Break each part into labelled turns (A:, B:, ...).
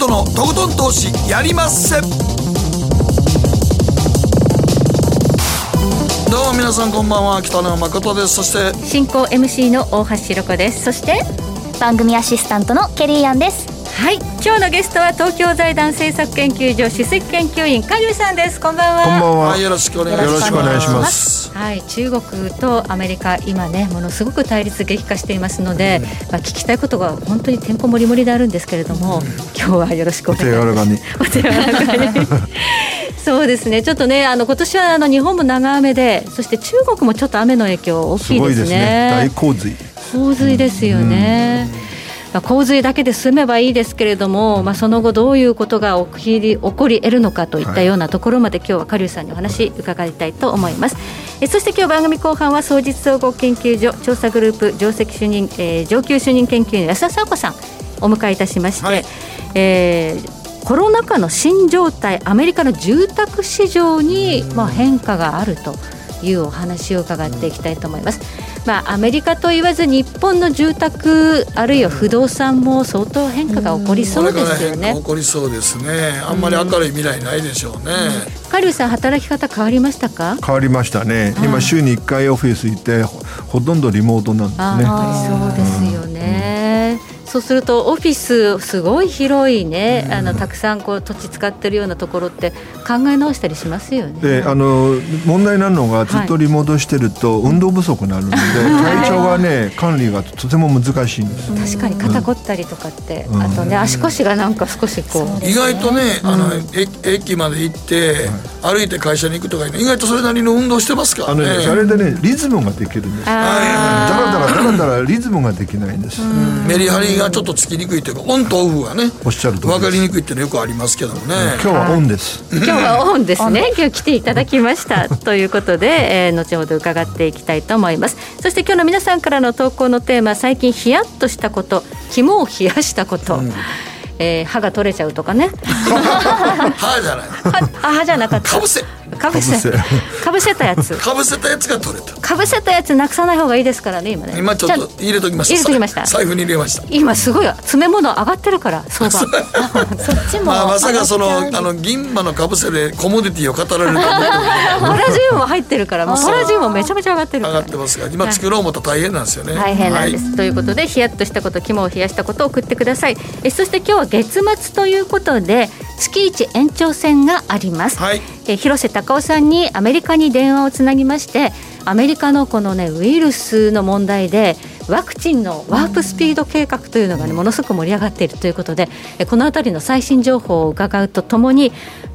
A: とのとことん投資やりまっせどうも皆さんこんばんは。北野誠です。そして
B: 進行 MC の大橋ひろ子です。そして
C: 番組アシスタントのケリーアンです。
B: はい。今日のゲストは東京財団政策研究所首席研究員加入さんです。こんばんは。
D: こんばんは、
A: はい、よろしくお願いします。
D: よろしくお願いします。
B: はい。中国とアメリカ今ねものすごく対立激化していますので、まあ聞きたいことが本当にてんこ盛り盛りであるんですけれども、今日はよろしくお
D: お
B: 願いします。
D: 手柔らかに。
B: お手柔らかに。そうですね。ちょっとねあの今年はあの日本も長雨でそして中国もちょっと雨の影響大きいで
D: すごいですすね。
B: ね
D: 大洪水。
B: 洪水ですよね。まあ、洪水だけで済めばいいですけれども、まあ、その後どういうことが起きり起こり得るのかといったようなところまで、今日は加龍さんにお話伺いたいと思います。えそして今日番組後半は総実総合研究所調査グループ上席主任、えー上級主任研究員安田佐和子さんお迎えいたしまして、
A: はい。
B: えーコロナ禍の新状態アメリカの住宅市場に、まあ、変化があるというお話を伺っていきたいと思います。まあ、アメリカと言わず日本の住宅あるいは不動産も相当変化が起こりそうですよね
A: 変化起。こりそうですねあんまり明るい未来ないでしょうね、
B: カリュウさん働き方変わりましたか？
D: 変わりましたね今週に1回オフィス行ってほほとんどリモートなんですね
B: そうですよね。そうするとオフィスすごい広いね、あのたくさんこう土地使ってるようなところって考え直したりしますよね。
D: であの問題なのがずっとリモートしてると運動不足になるので、体調がね管理がとても難しいんです。
B: 確かに肩凝ったりとかって、
D: うん。
B: あとね足腰がなんか少しこう。
A: 意外とね、あの駅駅まで行って、歩いて会社に行くとか意外とそれなりの運動してますから
D: あの
A: ね
D: ねそれでねリズムができるんです。だ
B: あ
D: らだらだらだらリズムができないんです、
A: メリハリがちょっとつきにくいというかオンとオフがね
D: おっしゃる通りです
A: 分かりにくいっていうのよくありますけどもね、
D: 今日はオンです、
B: 今日はオンですね。今日来ていただきました ということで、えー後ほど伺っていきたいと思います。そして今日の皆さんからの投稿のテーマ、最近ヒヤッとしたこと、肝を冷やしたこと。えー歯が取れちゃうとかね。
A: 歯じゃない
B: あ歯じゃなかった。
A: かぶせ
B: かぶせ
D: かぶせ。
B: かぶせたやつ。
A: かぶせたやつが取れた。
B: かぶせたやつなくさない方がいいですからね今ね。
A: 今ちょっと入れときました
B: 入れときました。
A: 財布に入れました。
B: 今すごい詰め物上がってるから。相場。
C: そっちも、
A: まあ、まさかそのあの銀歯のかぶせでコモディティを語られると思って
B: パラジウムも入ってるからもうパラジウムもめちゃめちゃ上がってるから。
A: 上がっ。てますが今作ろう思ったら大変なんですよね。
B: 大変なんです、
A: はい。
B: ということでヒヤッとしたこと肝を冷やしたことを送ってください。えそして今日は月末ということで月一延長戦があります、
A: はい
B: え広瀬隆夫さんにアメリカに電話をつなぎましてアメリカのこのねウイルスの問題でワクチンのワープスピード計画というのがねものすごく盛り上がっているということでえこの辺りの最新情報を伺うとともに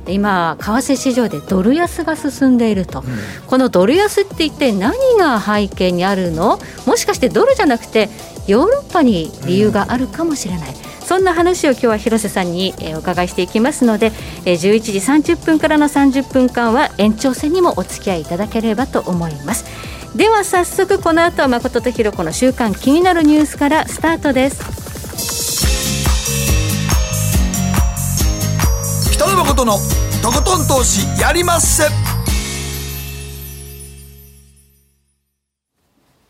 B: 今為替市場でドル安が進んでいると、このドル安って一体何が背景にあるの？もしかしてドルじゃなくてヨーロッパに理由があるかもしれない、そんな話を今日は広瀬さんにえお伺いしていきますのでえ11時30分からの30分間は延長戦にもお付き合いいただければと思います。では早速この後は誠とひろ子の週間気になるニュースからスタートです。
A: 北野誠のとことん投資やりまっせ。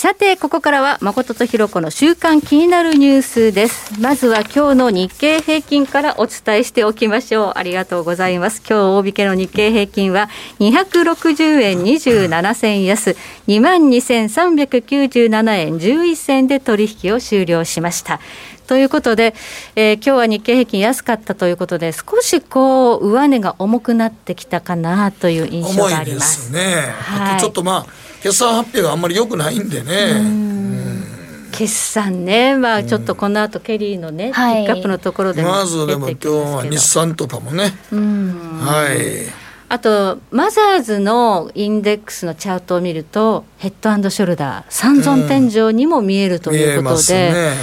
B: さてここからは誠とひろ子の週間気になるニュースです。まずは今日の日経平均からお伝えしておきましょう。ありがとうございます。今日大引けの日経平均は260円27銭安。22,397円11銭で取引を終了しました。ということで、えー今日は日経平均安かったということで少しこう上値が重くなってきたかなという印象
A: 重いで
B: があります。
A: すね、
B: はい。
A: あとちょっとまあ決算発表があんまり良くないんでね。
B: 決算ね、まあ、ちょっとこの後ケリーのね、
C: はい。
B: ピックアップのところでも
A: まずでも
B: 出
A: 今日
B: てきますけど。
A: は日産とかもね。はい。
B: あとマザーズのインデックスのチャートを見るとヘッドショルダー三尊天井にも見えるということ
A: ます
B: で、
A: ね。はい。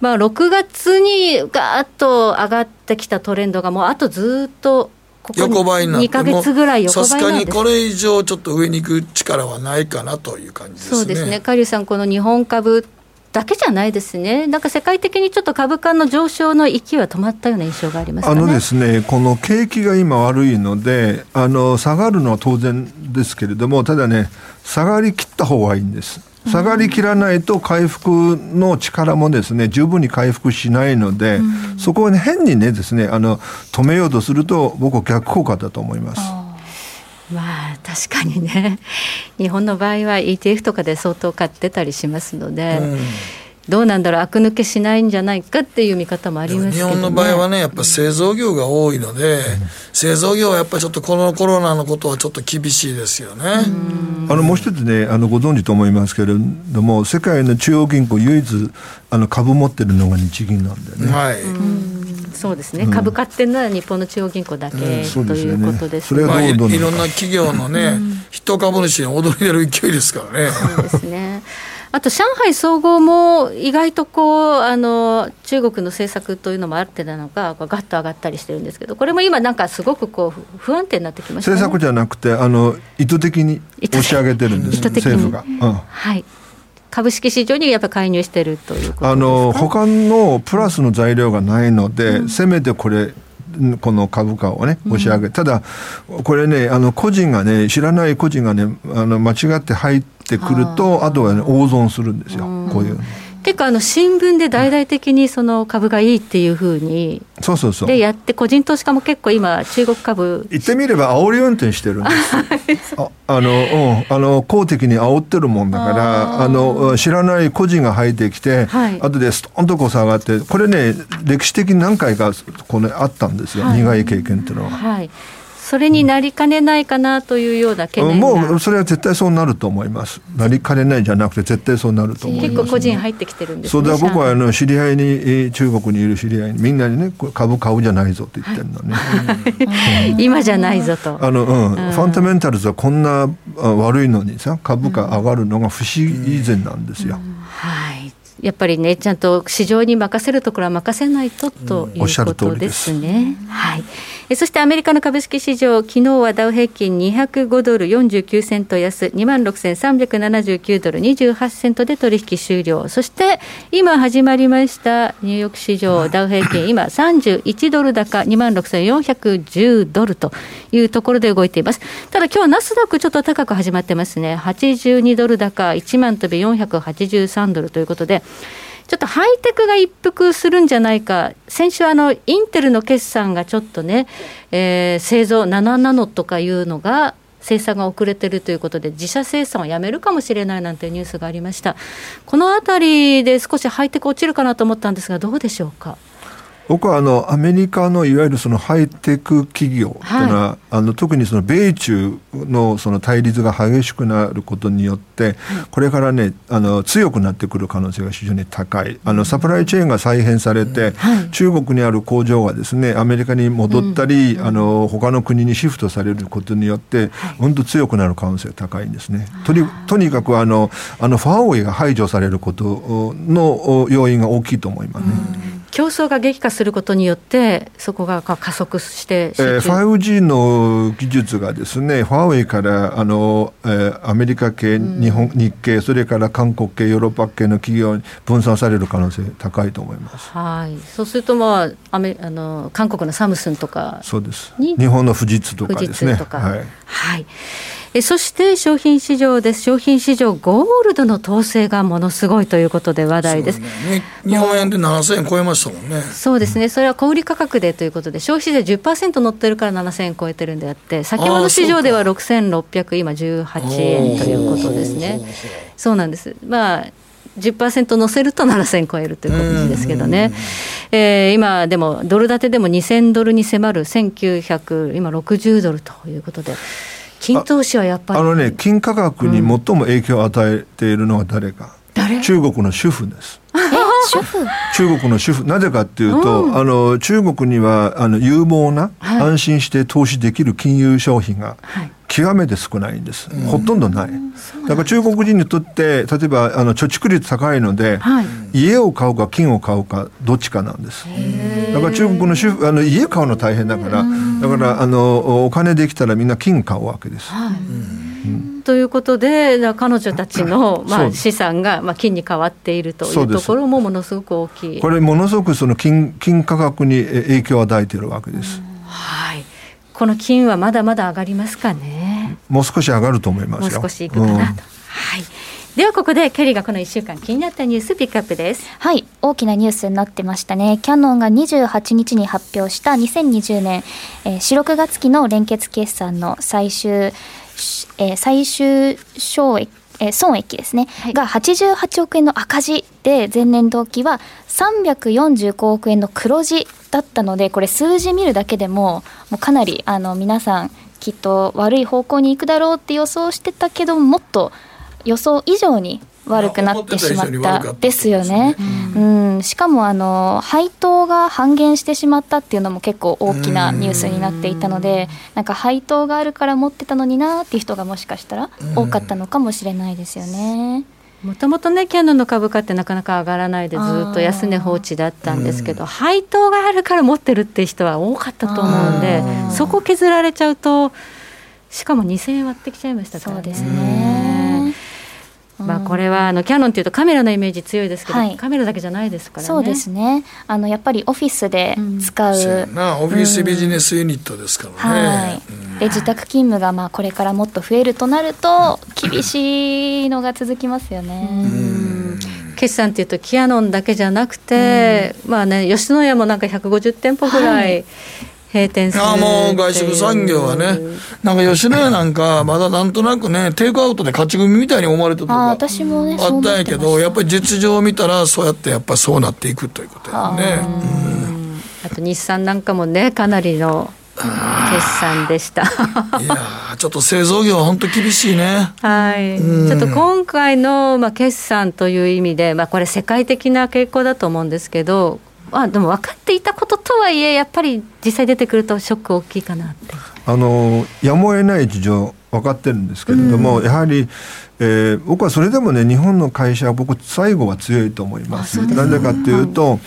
B: まあ、6月にガーッと上がってきたトレンドがもうあとずっとここ
A: 横ばいになって
B: 2か月ぐらい横
A: さす
B: ばいなんです。
A: がにこれ以上ちょっと上に行く力はないかなという感じですね。
B: そうですね、カリュウさん、この日本株だけじゃないですね、なんか世界的にちょっと株価の上昇の勢いは止まったような印象があります、ね、
D: あのですね、この景気が今悪いので、あの下がるのは当然ですけれども、ただね、下がりきった方がいいんです。下がりきらないと回復の力もですね十分に回復しないので、うん、そこを、ね、変にねですねあの止めようとすると僕は逆効果だと思います。
B: まあ確かにね。日本の場合は ETF とかで相当買ってたりしますので、うん、どうなんだろう悪抜けしないんじゃないかっていう見方もありますけど、ね、
A: 日本の場合はねやっぱ製造業が多いので、うん、製造業はやっぱりちょっとこのコロナのことはちょっと厳しいですよね。
D: あのもう一つねあのご存知と思いますけれども世界の中央銀行唯一あの株持ってるのが日銀なんでね。
A: はい、
B: そうですね、うん、株買ってるのは日本の中央銀行だけ、うん、ということです
A: ね。まあ、いろんな企業のね、筆頭株主に踊り出る勢いですからね。
B: そうですねあと上海総合も意外とこうあの中国の政策というのもあってなのか、ガッと上がったりしてるんですけど、これも今、なんかすごくこう不安定になってきました、
D: ね、政策じゃなくてあの、意図的に押し上げてるんです、政府が。うん、
B: はい。株式市場にやっぱ介入してるということ
D: あの他のプラスの材料がないので、うん、せめてこれこの株価をね押し上げ、うん、ただこれねあの個人がね知らない個人がねあの間違って入ってくるとあとは、ね、大損するんですよ、こういう。
B: 結構あの新聞で大々的にその株がいいっていうふうに
D: そうそうそう。
B: でやって個人投資家も結構今中国株。
D: 言ってみれば煽り運転してるんです。ああの、うん、あの公的に煽ってるもんだからあの知らない個人が入ってきて、はい、後でストンとこう下がってこれね歴史的に何回かこのあったんですよ、はい、苦い経験っていうのは。
B: はいそれになりかねないかなというような懸念
D: もうそれは絶対そうなると思います。なりかねないじゃなくて絶対そうなると思います、
B: ね、結構個人入ってきてるんです、ね、
D: そうだ僕はあの知り合いに中国にいる知り合いにみんなにね株買うじゃないぞって言ってるのね、
B: はい、今じゃないぞと。
D: あの、うん、ファンダメンタルズはこんな悪いのにさ株価上がるのが不思議以前なんですよ、
B: はい。やっぱりねちゃんと市場に任せるところは任せないとということですね。うん、はい。そしてアメリカの株式市場、昨日はダウ平均205ドル49セント安、2万6379ドル28セントで取引終了。そして今始まりましたニューヨーク市場、ダウ平均、今31ドル高、2万6410ドルというところで動いています。ただ今日ナスダックちょっと高く始まってますね。82ドル高、1万飛び483ドルということで、ちょっとハイテクが一服するんじゃないか、先週あの、インテルの決算がちょっとね、えー、製造7ナノとかいうのが、生産が遅れてるということで、自社生産をやめるかもしれないなんてニュースがありました。このあたりで少しハイテク落ちるかなと思ったんですが、どうでしょうか？
D: 僕はあのアメリカのいわゆるそのハイテク企業というのは、はい、あの特にその米中のその対立が激しくなることによって、これからねあの強くなってくる可能性が非常に高い。あのサプライチェーンが再編されて、はい、中国にある工場がですねアメリカに戻ったり、うん、あの他の国にシフトされることによって、うんと強くなる可能性が高いんですね。とにとにかくあのあのファーウェイが排除されることの要因が大きいと思いますね。
B: うん競争が激化することによってそこが加速して
D: えー、5G の技術がですねファーウェイからあの、えー、アメリカ系日本、日系それから韓国系ヨーロッパ系の企業に分散される可能性高いと思います。
B: はい。そうするとまあアメあの韓国のサムスンとか
D: そうです。日本の富士通とかですね。はい。
B: はいえそして商品市場です。商品市場ゴールドの統制がものすごいということで話題です、ね、
A: 日本円で7000円超えましたもんね。
B: そうですね。それは小売価格でということで消費税10%乗ってるから7000円超えてるんであって先ほど市場では6600今18円ということですね。そうなんです。まあ10%乗せると7000超えるということですけどね、えー、今、でもドル建てでも2000ドルに迫る1900、今60ドルということで。金投資はやっぱり。
D: あのね金価格に最も影響を与えているのは誰か、
B: うん、
D: 中国の主婦です。
B: 主婦？
D: 中国の主婦。なぜかっていうと、うん、あの中国にはあの有望な、はい、安心して投資できる金融商品が、はい極めて少ないんです、うん、ほとんどない、だから中国人にとって例えばあの貯蓄率高いので、はい、家を買うか金を買うかどっちかなんです。だから中国の主婦あの家買うの大変だからだからあのお金できたらみんな金買うわけです、はい、
B: うん。ということで、彼女たちの、まあ、資産が、まあ、金に変わっているというところもものすごく大きい。
D: これ、ものすごくその金金価格に影響を与えているわけです。
B: はい。この金はまだまだ上がりますかね。
D: もう少し上がると思います
B: もう少しいくかなと。うん、はい。ではここでケリーがこの1週間気になったニュースピックアップです
C: はい大きなニュースになってましたねキャノンが28日に発表した2020年、えー、4、6月期の連結決算の最終、えー、最終収益えー、損益ですね、はい、が88億円の赤字で前年同期は345億円の黒字だったのでこれ数字見るだけでももうかなりあの皆さんきっと悪い方向に行くだろうって予想してたけどもっと予想以上に悪くなってしまったですよね。うん、しかもあの配当が半減してしまったっていうのも結構大きなニュースになっていたので、なんか配当があるから持ってたのになっていう人がもしかしたら多かったのかもしれないですよね。
B: もともとねキャノンの株価ってなかなか上がらないでずっと安値放置だったんですけど配当があるから持ってるっていう人は多かったと思うんでそこ削られちゃうとしかも2000円割ってきちゃいましたからね。
C: そうですね
B: まあ、これはあのキャノンというとカメラのイメージ強いですけど、はい、カメラだけじゃないですからね。
C: そうですね。あのやっぱりオフィスで使う。
A: うん、なオフィスビジネスユニットですからね。はい。
C: で自宅勤務がまあこれからもっと増えるとなると厳しいのが続きますよね。
B: 決算っていうとキヤノンだけじゃなくて、まあね吉野家もなんか150店舗ぐらい、はい閉店する
A: あもう外食産業はね、なんか吉野家なんか、まだなんとなくね、テイクアウトで勝ち組みたいに思われてたとかあ
C: 私も、ね、
A: あったんやけど、やっぱり実情を見たら、そうやってやっぱりそうなっていくということやね。
B: あと日産なんかもね、かなりの決算でした。
A: いやちょっと製造業は本当厳しいね。
B: はい、ちょっと今回の、まあ、決算という意味で、まあ、これ、世界的な傾向だと思うんですけど、あでも分かっていたこととはいえやっぱり実際出てくるとショック大きいかなって。
D: あのやむを得ない事情分かってるんですけれども、うん、やはり、えー、僕はそれでもね日本の会社は僕最後は強いと思います。なぜかというと、はい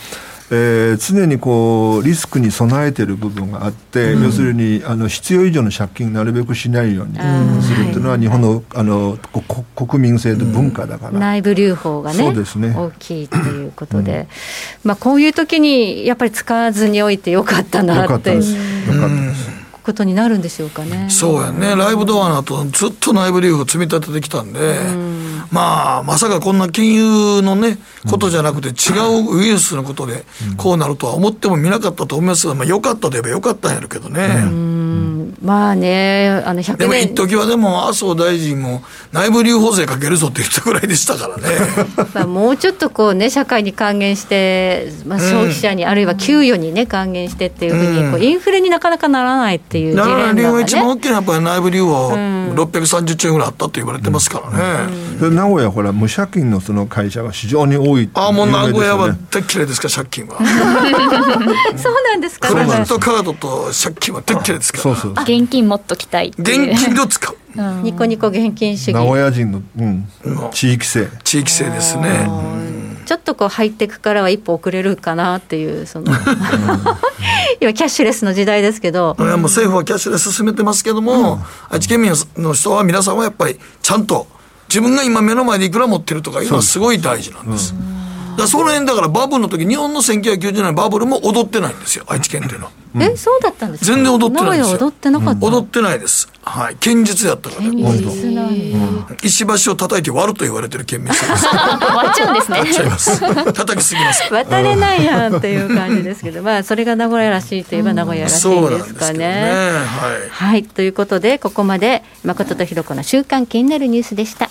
D: えー、常にこうリスクに備えている部分があって、うん、要するにあの必要以上の借金なるべくしないようにするというのは日本のあの国民性と文化だから、
B: 内部留保がねそうですね。大きいということで、まあ、こういう時にやっぱり使わずにおいてよかったなって。よかったです。よかったです。ことになるんでしょうかね。
A: そうやね。ライブドアの後、ずっと内部留保積み立ててきたんで、うん、まあ、まさかこんな金融のね、ことじゃなくて、違うウイルスのことで、こうなるとは思ってもみなかったと思いますが、まあ、よかったといえばよかったんやるけどね。
B: まあね、あの100年。
A: でも一時はでも、麻生大臣も内部留保税かけるぞって言ったぐらいでしたからね。
B: まあもうちょっとこうね、社会に還元して、まあ、消費者に、うん、あるいは給与にね、還元してっていうふうに、こうインフレになかなかならないっていう
A: 理由が一番大きいのは、やっぱり内部留保、630兆円ぐらいあったと言われてますからね。
D: うん、名古屋、ほら、無借金のその会社が非常に多い
A: ああ、もう名古屋は大嫌いですか、借金は。
B: そうなんですか、
A: クレジットカードと借金は大嫌いですから。そうそう
C: 現金持っときたい
A: 現金を使う。
B: ニコニコ現金主義。
D: 名古屋人の、うん、地域性。
A: 地域性ですね。
B: ちょっとこうハイテクからは一歩遅れるかなっていうその 今キャッシュレスの時代ですけど。
A: いやもう政府はキャッシュレス進めてますけども、うん、愛知県民の人は皆さんはやっぱりちゃんと自分が今目の前でいくら持ってるとかいうのはす。ごい大事なんです。だその辺だからバブルの時日本の1990年バブルも踊ってないんですよ愛知県っていうのは。
B: えそうだったんです
A: 全然踊ってないですよ。
B: 踊ってなかった、
A: 踊ってないです。はい。堅実やったから。堅実なん、石橋を叩いて割ると言われてる県民性です。
C: 割っちゃうんですね。
A: 割っちゃいます。叩きすぎます。
B: 渡れないやんっていう感じですけどまあそれが名古屋らしいといえば名古屋らしいですかね,、ね。はい、はい、ということでここまで誠とひろ子の週刊気になるニュースでした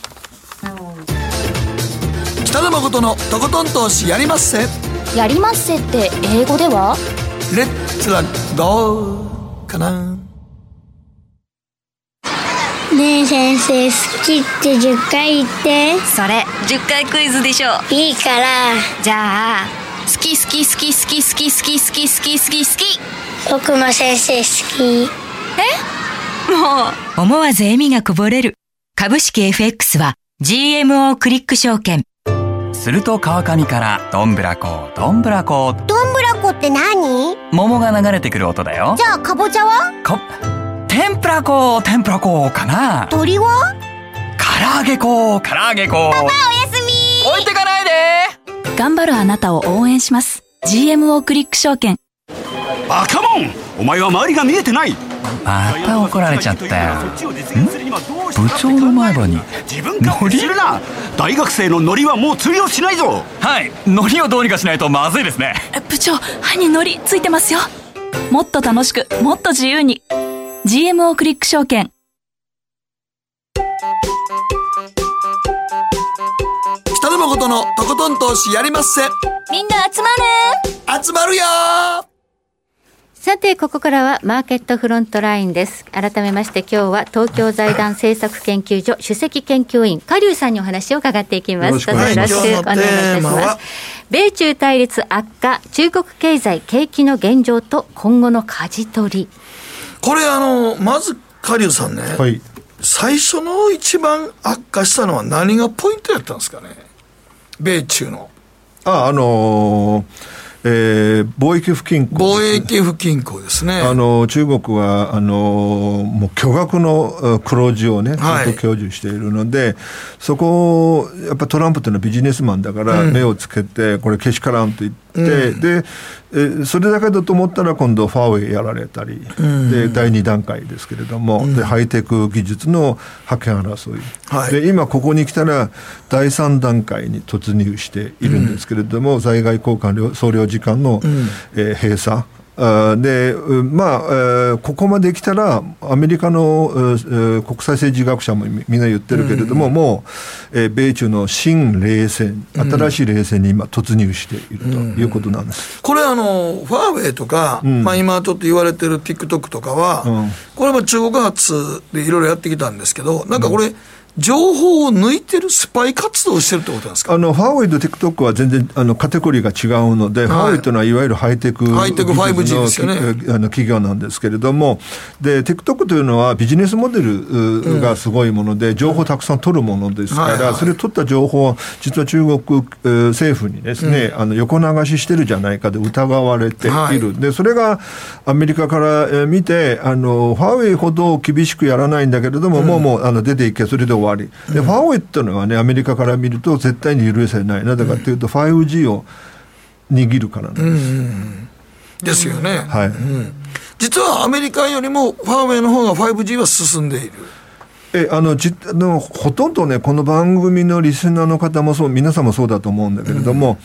A: 北野誠のとことん投資やりまっせ。
C: やりまっせって英語では？
A: レッツはどうかな。
E: ねえ先生好きって10回言って。
F: それ10回クイズでしょ
E: いいから。
F: じゃあ好き好き好き好き好き好き好き好き好き好き。
E: 僕も先生好き。え？
F: もう。思わず笑みがこぼれる。株式 FX は GMO クリック証券
G: すると川上からどんぶらこどんぶらこ。
E: どんぶらこって何？
G: 桃が流れてくる音だよ。
E: じゃあかぼちゃは？
G: こ天ぷらこ天ぷらこかな。
E: 鳥は？
G: 唐揚げ粉唐揚げ粉パパおやすみ。置いてかないで。
H: 頑張るあなたを応援します。GMO クリック証券。
I: バカモン！お前は周りが見えてない
G: また怒られちゃったよ。部長の前歯に。
I: 自分勝手にするな。大学生のノリはもう通用しないぞ。
G: はい。ノリをどうにかしないとまずいですね。
H: 部長歯にノリついてますよ。もっと楽しくもっと自由に。GMO クリック証券。
A: 北野誠のとことん投資やりまっせ。
C: みんな集まる。
A: 集まるよ
B: さて、ここからはマーケットフロントラインです。改めまして今日は東京財団政策研究所首席研究員、加龍さんにお話を伺っていきます。
D: よろしくお願いします
B: どうぞよろしくお願いいたしま
A: は
B: す。米中対立悪化、中国経済景気の現状と今後の舵取り。
A: これあの、まず、カリュウさんね、
D: はい
A: 最初の一番悪化したのは何がポイントやったんですかね？米中の。
D: ああのーえー貿易不均衡
A: 貿易不均衡ですね。
D: あの中国はあのもう巨額のえー黒字をね、
A: はい。
D: ずっと享受しているので、そこをやっぱトランプというのはビジネスマンだから、目をつけて、これ、けしからんと言って、でえーそれだけだと思ったら、今度、ファーウェイやられたり、で第2段階ですけれども、でハイテク技術の覇権争い、
A: はい。
D: で今、ここに来たら、第3段階に突入しているんですけれども、在外交換領総領事館の、えー閉鎖。で、うんまあ、えーここまで来たら、アメリカの、国際政治学者もみみんな言ってるけれども、もう、えー米中の新冷戦、新しい冷戦に今、突入しているということなんです。
A: これあの、ファーウェイとか、
D: ん。
A: まあ今ちょっと言われてる TikTok とかは、
D: うん。
A: これも中国発でいろいろやってきたんですけど、なんかこれ、情報を抜いてるスパイ活動をしてるってことなんですか？
D: あのファーウェイと TikTok は全然あのカテゴリーが違うので、ファーウェイというのはいわゆるハイテク
A: ハイテク 5G ですよね。
D: あの企業なんですけれども、で TikTok というのはビジネスモデルうがすごいもので、情報をたくさん取るものですから、
A: はいはい。
D: それ取った情報は、実は中国えー政府にですね、あの横流ししてるじゃないかで疑われている、
A: はい。
D: でそれがアメリカからえー見てあの、ファーウェイほど厳しくやらないんだけれども、もうもうあの出ていけ、それで終わり。でファーウェイっていうのはね、アメリカから見ると絶対に許せない。なぜかというと、5G を握るからなんです。
A: ですよね。
D: はい。
A: 実はアメリカよりもファーウェイの方が 5G は進んでいる。
D: えあのじあのほとんどね、この番組のリスナーの方もそう、皆さんもそうだと思うんだけれども、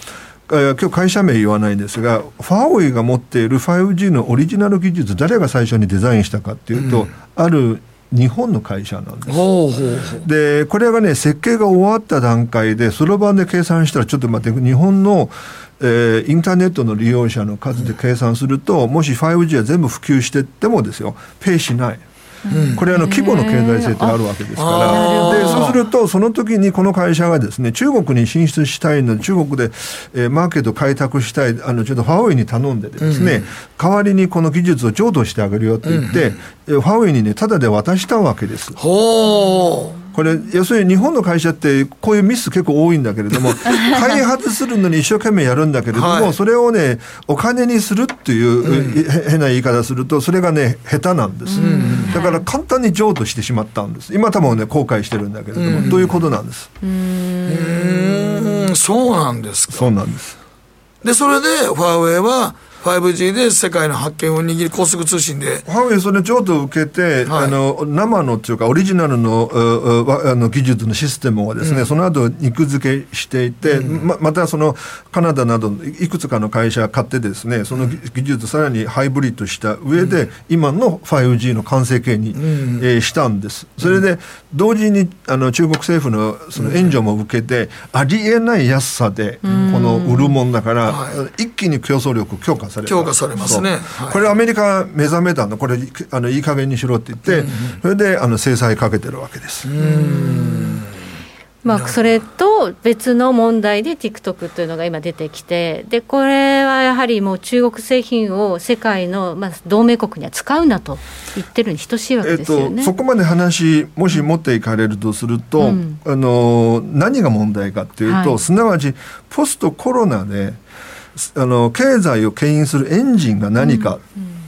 D: えー今日会社名言わないんですが、ファーウェイが持っている 5G のオリジナル技術、誰が最初にデザインしたかっていうと、ある日本の会社なんです。でこれがね設計が終わった段階でそろばんで計算したらちょっと待って日本の、えーインターネットの利用者の数で計算すると、もし 5G は全部普及してってもですよペイしない。これあの規模の経済性ってあるわけですから、でそうすると、その時にこの会社がですね中国に進出したいので、中国で、えーマーケット開拓したい、あのちょっとファーウェイに頼んでですね、代わりにこの技術を譲渡してあげるよって言って、えーファーウェイにね、ただで渡したわけです。
A: ほう。
D: これ要するに日本の会社ってこういうミス結構多いんだけれども 開発するのに一生懸命やるんだけれども、
A: はい
D: それをねお金にするっていう、へ変な言い方するとそれがね下手なんです、だから簡単に譲渡してしまったんです今多分ね後悔してるんだけれども、ということなんです
A: うーん、そうなんですか。
D: そうなんです
A: で、それでファーウェイは 5G で世界の発見を握り高速通信で、
D: ファーウェイそれ譲渡を受けて、
A: はい。
D: あの生のっていうかオリジナルのあの技術のシステムをですね、その後肉付けしていて、ままたそのカナダなどいくつかの会社が買ってですねその技技術さらにハイブリッドした上で、今の 5G の完成形に、えーしたんです。それで同時にあの中国政府のその援助も受けて、ありえない安さでこの売るもんだから、一気に競争力強化された。
A: 強化されますね。はい。
D: これアメリカ目覚めたのこれあのいい加減にしろって言って、それであの制裁かけてるわけです。
B: まあ、それと別の問題で TikTok というのが今出てきてでこれはやはりもう中国製品を世界のまあ同盟国には使うなと言ってるに等しいわけ
D: えっ
B: ですよね。
D: と、そこまで話もし持っていかれるとすると、
B: うん。
D: あの何が問題かっていうと、
B: はい。
D: すなわちポストコロナであの経済を牽引するエンジンが何か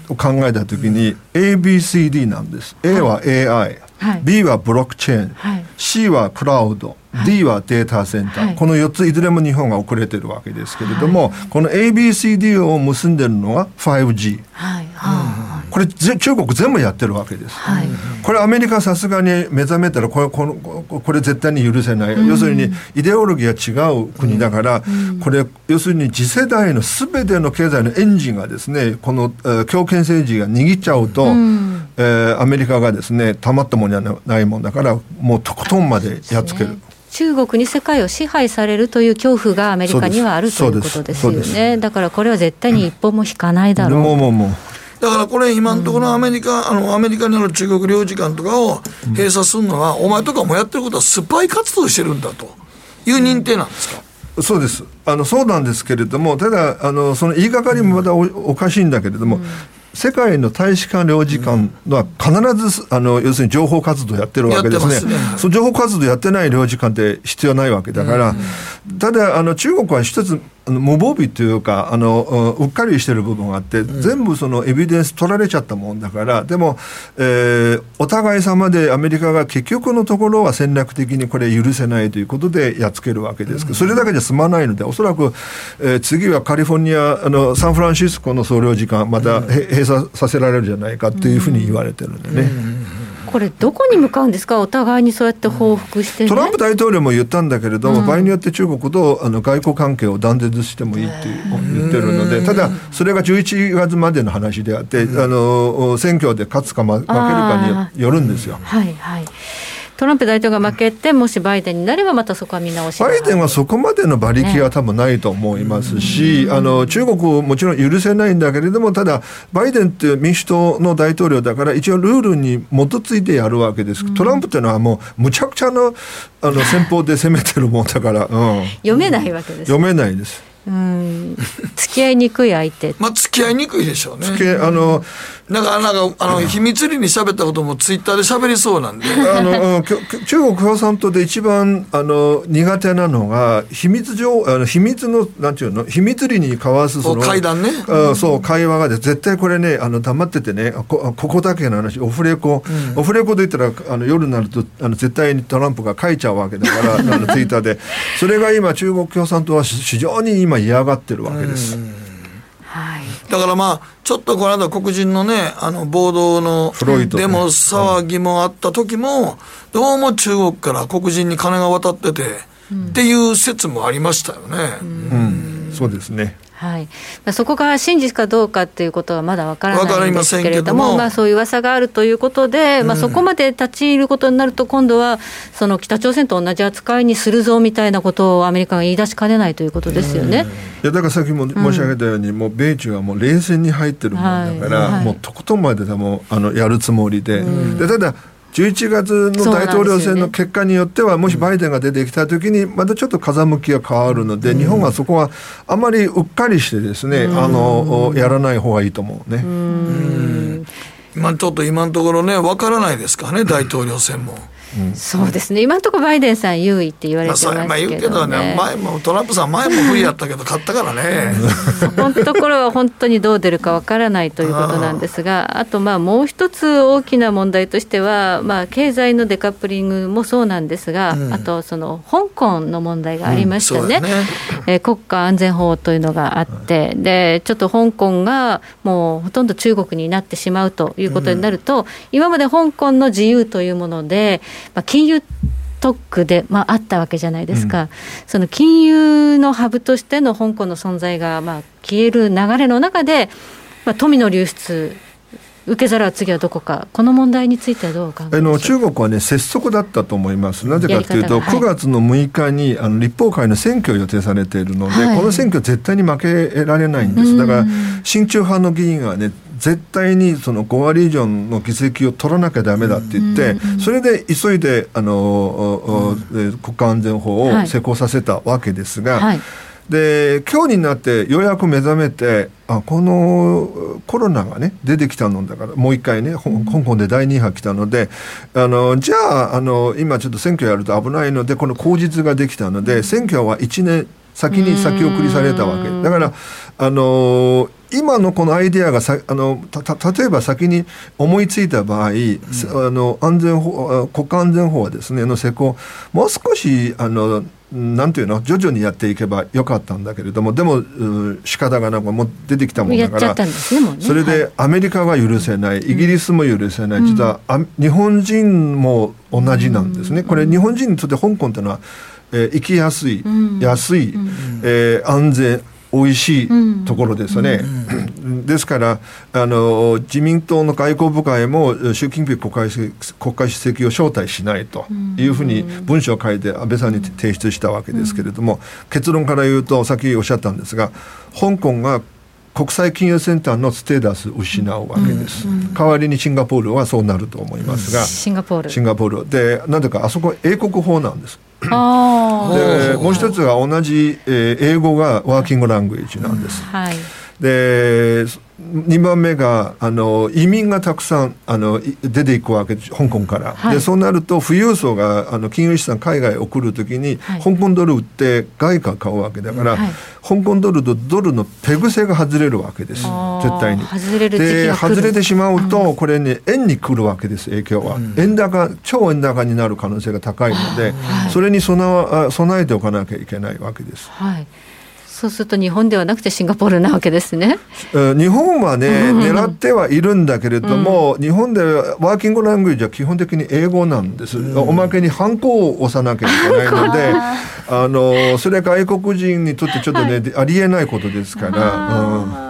D: を考えた時に、ABCD なんです。A は AI、
B: はい。
D: B はブロックチェーン、
B: はい。
D: C はクラウド、D はデータセンター、
B: はい。
D: この4ついずれも日本が遅れてるわけですけれども、この ABCD を結んでるのが 5G
B: はい。は
D: これぜ中国全部やってるわけです、
B: はい。
D: これアメリカさすがに目覚めたらこれこのここれ絶対に許せない、要するにイデオロギーが違う国だから、これ要するに次世代の全ての経済のエンジンがですねこの、えー強権政治が握っちゃうと、えーアメリカがですねたまったもんじゃないもんだからもうとことんまでやっつける。
B: 中国に世界を支配されるという恐怖がアメリカにはあるということですよね。だからこれは絶対に一歩も引かないだろう。
D: もうもうもう
A: だからこれ今のところアメリカ、あのアメリカにある中国領事館とかを閉鎖するのは、お前とかもやってることはスパイ活動してるんだという認定なんですか、
D: そうです。あのそうなんですけれどもただあのその言いがかりもまたおおかしいんだけれども、世界の大使館領事館は必ずあの要するに情報活動やってるわけですね。
A: ね。
D: その情報活動やってない領事館って必要ないわけだから、ただあの中国は一つあの無防備というかあのううっかりしてる部分があって、全部そのエビデンス取られちゃったもんだからでも、えーお互い様でアメリカが結局のところは戦略的にこれ許せないということでやっつけるわけです。けど、それだけじゃ済まないのでおそらく、えー次はカリフォルニアあのサンフランシスコの総領事館またへ閉鎖させられるんじゃないかっていうふうに言われてるんでね。
B: これどこに向かうんですか？お互いにそうやって報復して、ね。
D: トランプ大統領も言ったんだけれども、場合によって中国とあの外交関係を断絶してもいいって言ってるので、ただ、それが11月までの話であって、あの選挙で勝つか負けるかによるんですよ。
B: はいはい。トランプ大統領が負けて、もしバイデンになれば、またそこは見直しが
D: バイデンはそこまでの馬力は多分ないと思いますし、あの中国もちろん許せないんだけれども、ただ、バイデンって民主党の大統領だから、一応ルールに基づいてやるわけです。トランプっていうのはもう、むちゃくちゃのあの戦法で攻めてるもんだから、うん、
B: 読めないわけです。
D: 読めないです。
B: うん。付き合いにくい相手。
A: まあ、付き合いにくいでしょうね。
D: けあの
A: なんか、なんか、あの、秘密裏に喋ったこともツイッターで喋りそうなんで。
D: あの中国共産党で一番あの苦手なのが秘密上あの秘密のなんていうの？秘密裏に交わすその
A: お会談ね。
D: あそう会話がで絶対これねあの黙っててねこここだけの話オフレコ、オフレコで言ったらあの夜になるとあの絶対にトランプが書いちゃうわけだから あのツイッターで。それが今中国共産党はし非常に今嫌がってるわけです。
B: はい。
A: だからまあ、ちょっとこの間黒人のね、あの、暴動のデモ騒ぎもあった時も、どうも中国から黒人に金が渡ってて、っていう説もありましたよね。
D: うん、そうですね。
B: はい、まあそこが真実かどうかっていうことはまだわからないんですけれども、
A: けども。
B: まあ、そういう噂があるということで、まあ、そこまで立ち入ることになると、今度はその北朝鮮と同じ扱いにするぞみたいなことをアメリカが言い出しかねないということですよね。
D: いやだからさっきも申し上げたように、もう米中はもう冷戦に入ってるもんだから、
B: はいはい。
D: もうとことんまででもあのやるつもりで,、でただ11月の大統領選の結果によっては、もしバイデンが出てきたときに、またちょっと風向きが変わるので、日本はそこはあまりうっかりしてですね、あのやらない方がいいと思うね。
A: まあちょっと今のところね、わからないですからね、大統領選も。
B: そうですね、今のところバイデンさん優位って言われ
A: まあ、
B: てます
A: それまあ言うけ
B: けど
A: どね。
B: ね、
A: 前もトランプさん、前も不利やったけど、勝ったからね。
B: そこのところは本当にどう出るかわからないということなんですが、あとまあもう一つ大きな問題としては、まあ、経済のデカップリングもそうなんですが、あとその香港の問題がありましたね。
A: そうだね。
B: えー国家安全法というのがあって、でちょっと香港がもうほとんど中国になってしまうということになると、今まで香港の自由というもので、まあ、金融特区で、まあ、あったわけじゃないですか、その金融のハブとしての香港の存在が、まあ、消える流れの中で、まあ、富の流出、受け皿は次はどこか、この問題についてはどうお考え
D: あの中国はね、拙速だったと思います、なぜかというと、
B: はい。
D: 9月の6日にあの立法会の選挙を予定されているので、
B: はい。
D: この選挙、絶対に負けられないんです、だから、親中派の議員がね、絶対にその5割以上の議席を取らなきゃだめだって言って、それで急いであの、国家安全法を
B: はい。
D: 施行させたわけですが。
B: はい。
D: で今日になってようやく目覚めてあこのコロナがね出てきたのだからもう一回ねほ香港で第2波来たのであのじゃああの今ちょっと選挙やると危ないのでこの口実ができたので選挙は1年先に先送りされたわけ。だからあの今のこのアイデアがさあのたた例えば先に思いついた場合、あの安全法国家安全法はですねの施行もう少しあのなんていうの徐々にやっていけばよかったんだけれどもでも仕方がなくもう出てきたもんだから、ねね、それでアメリカは許せない、イギリスも許せない、実はあ日本人も同じなんですね、これ日本人にとって香港というのは、えー、行きやすい、安い、えー、安全美味しいところですね、ですからあの自民党の外交部会も習近平国家国家主席を招待しないというふうに文書を書いて安倍さんに提出したわけですけれども、結論から言うとさっきおっしゃったんですが香港が国際金融センターのステータスを失うわけです、うんうん、代わりにシンガポールはそうなると思いますが、
B: シンガポール。
D: シンガポール。でなかあそこ英国法なんですでもう一つが同じ、えー、英語がワーキングラングエージなんです。はい、で2番目があの移民がたくさんあの出ていくわけです香港から、はい、でそうなると富裕層があの金融資産海外送るときに、はい、香港ドル売って外貨買うわけだから、はい、香港ドルとドルのペグ制が外れるわけです。絶対に。で外れてしまうと、うん、これね円に来るわけです影響は、うん、円高超円高になる可能性が高いので、それに備えておかなきゃいけないわけです。
B: はいそうすると日本ではなくてシンガポールなわけですね。
D: 日本はね、狙ってはいるんだけれども、うん、日本でワーキングラングジは基本的に英語なんです。うん、おまけにハンコを押さなきゃいけないので、あのそれ外国人にとってちょっとね、はい、ありえないことですから。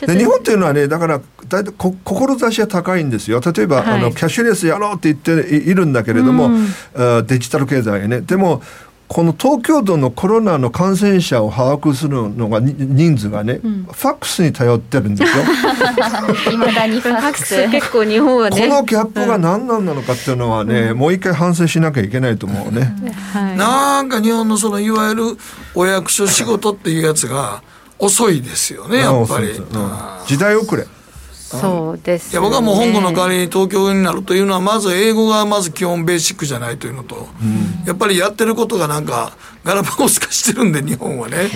D: で日本っていうのはねだから大体こ志は高いんですよ。例えば、はい、あのキャッシュレスやろうって言っているんだけれども、うん、デジタル経済ね。でもこの東京都のコロナの感染者を把握するのが人数がね、うん、ファックスに頼ってるんですよ。
B: 未だにファックス結構日本はね。
D: このギャップが何なんなのかっていうのはね、うん、もう一回反省しなきゃいけないと思うね。
A: はい、なんか日本のそのいわゆるお役所仕事っていうやつが遅いですよねやっぱり。
D: 時代遅れ。
B: そうです、
A: ね、いや僕はもう香港の代わりに東京になるというのはまず英語がまず基本ベーシックじゃないというのと、うん、やっぱりやってることがなんかガラパゴス化してるんで日本はね。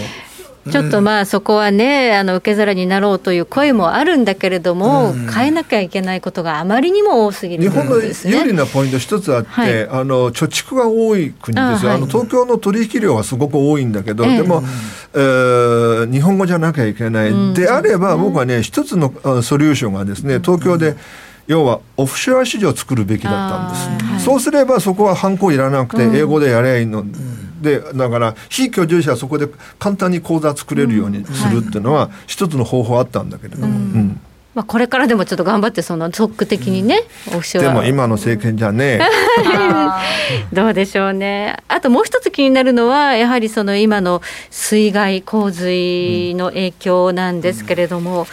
B: ちょっとまあそこはね、あの受け皿になろうという声もあるんだけれども、うん、変えなきゃいけないことがあまりにも多すぎる、
D: ね、日本の有利なポイント一つあって、はい、あの貯蓄が多い国ですよ、あ、はい、の東京の取引量はすごく多いんだけど、えでも、えー、日本語じゃなきゃいけない、うん、であれば、僕はね、一つのソリューションがですね、東京で、要はオフショア市場を作るべきだったんです、はい、そうすればそこは犯行いらなくて英語でやればいいの、うんでだから非居住者はそこで簡単に口座作れるようにするっていうのは一つの方法あったんだけれども。うん。
B: まあ、これからでもちょっと頑張ってその即的にね、
D: オフショアでも今の政権じゃね
B: どうでしょうね。あともう一つ気になるのはやはりその今の水害洪水の影響なんですけれども、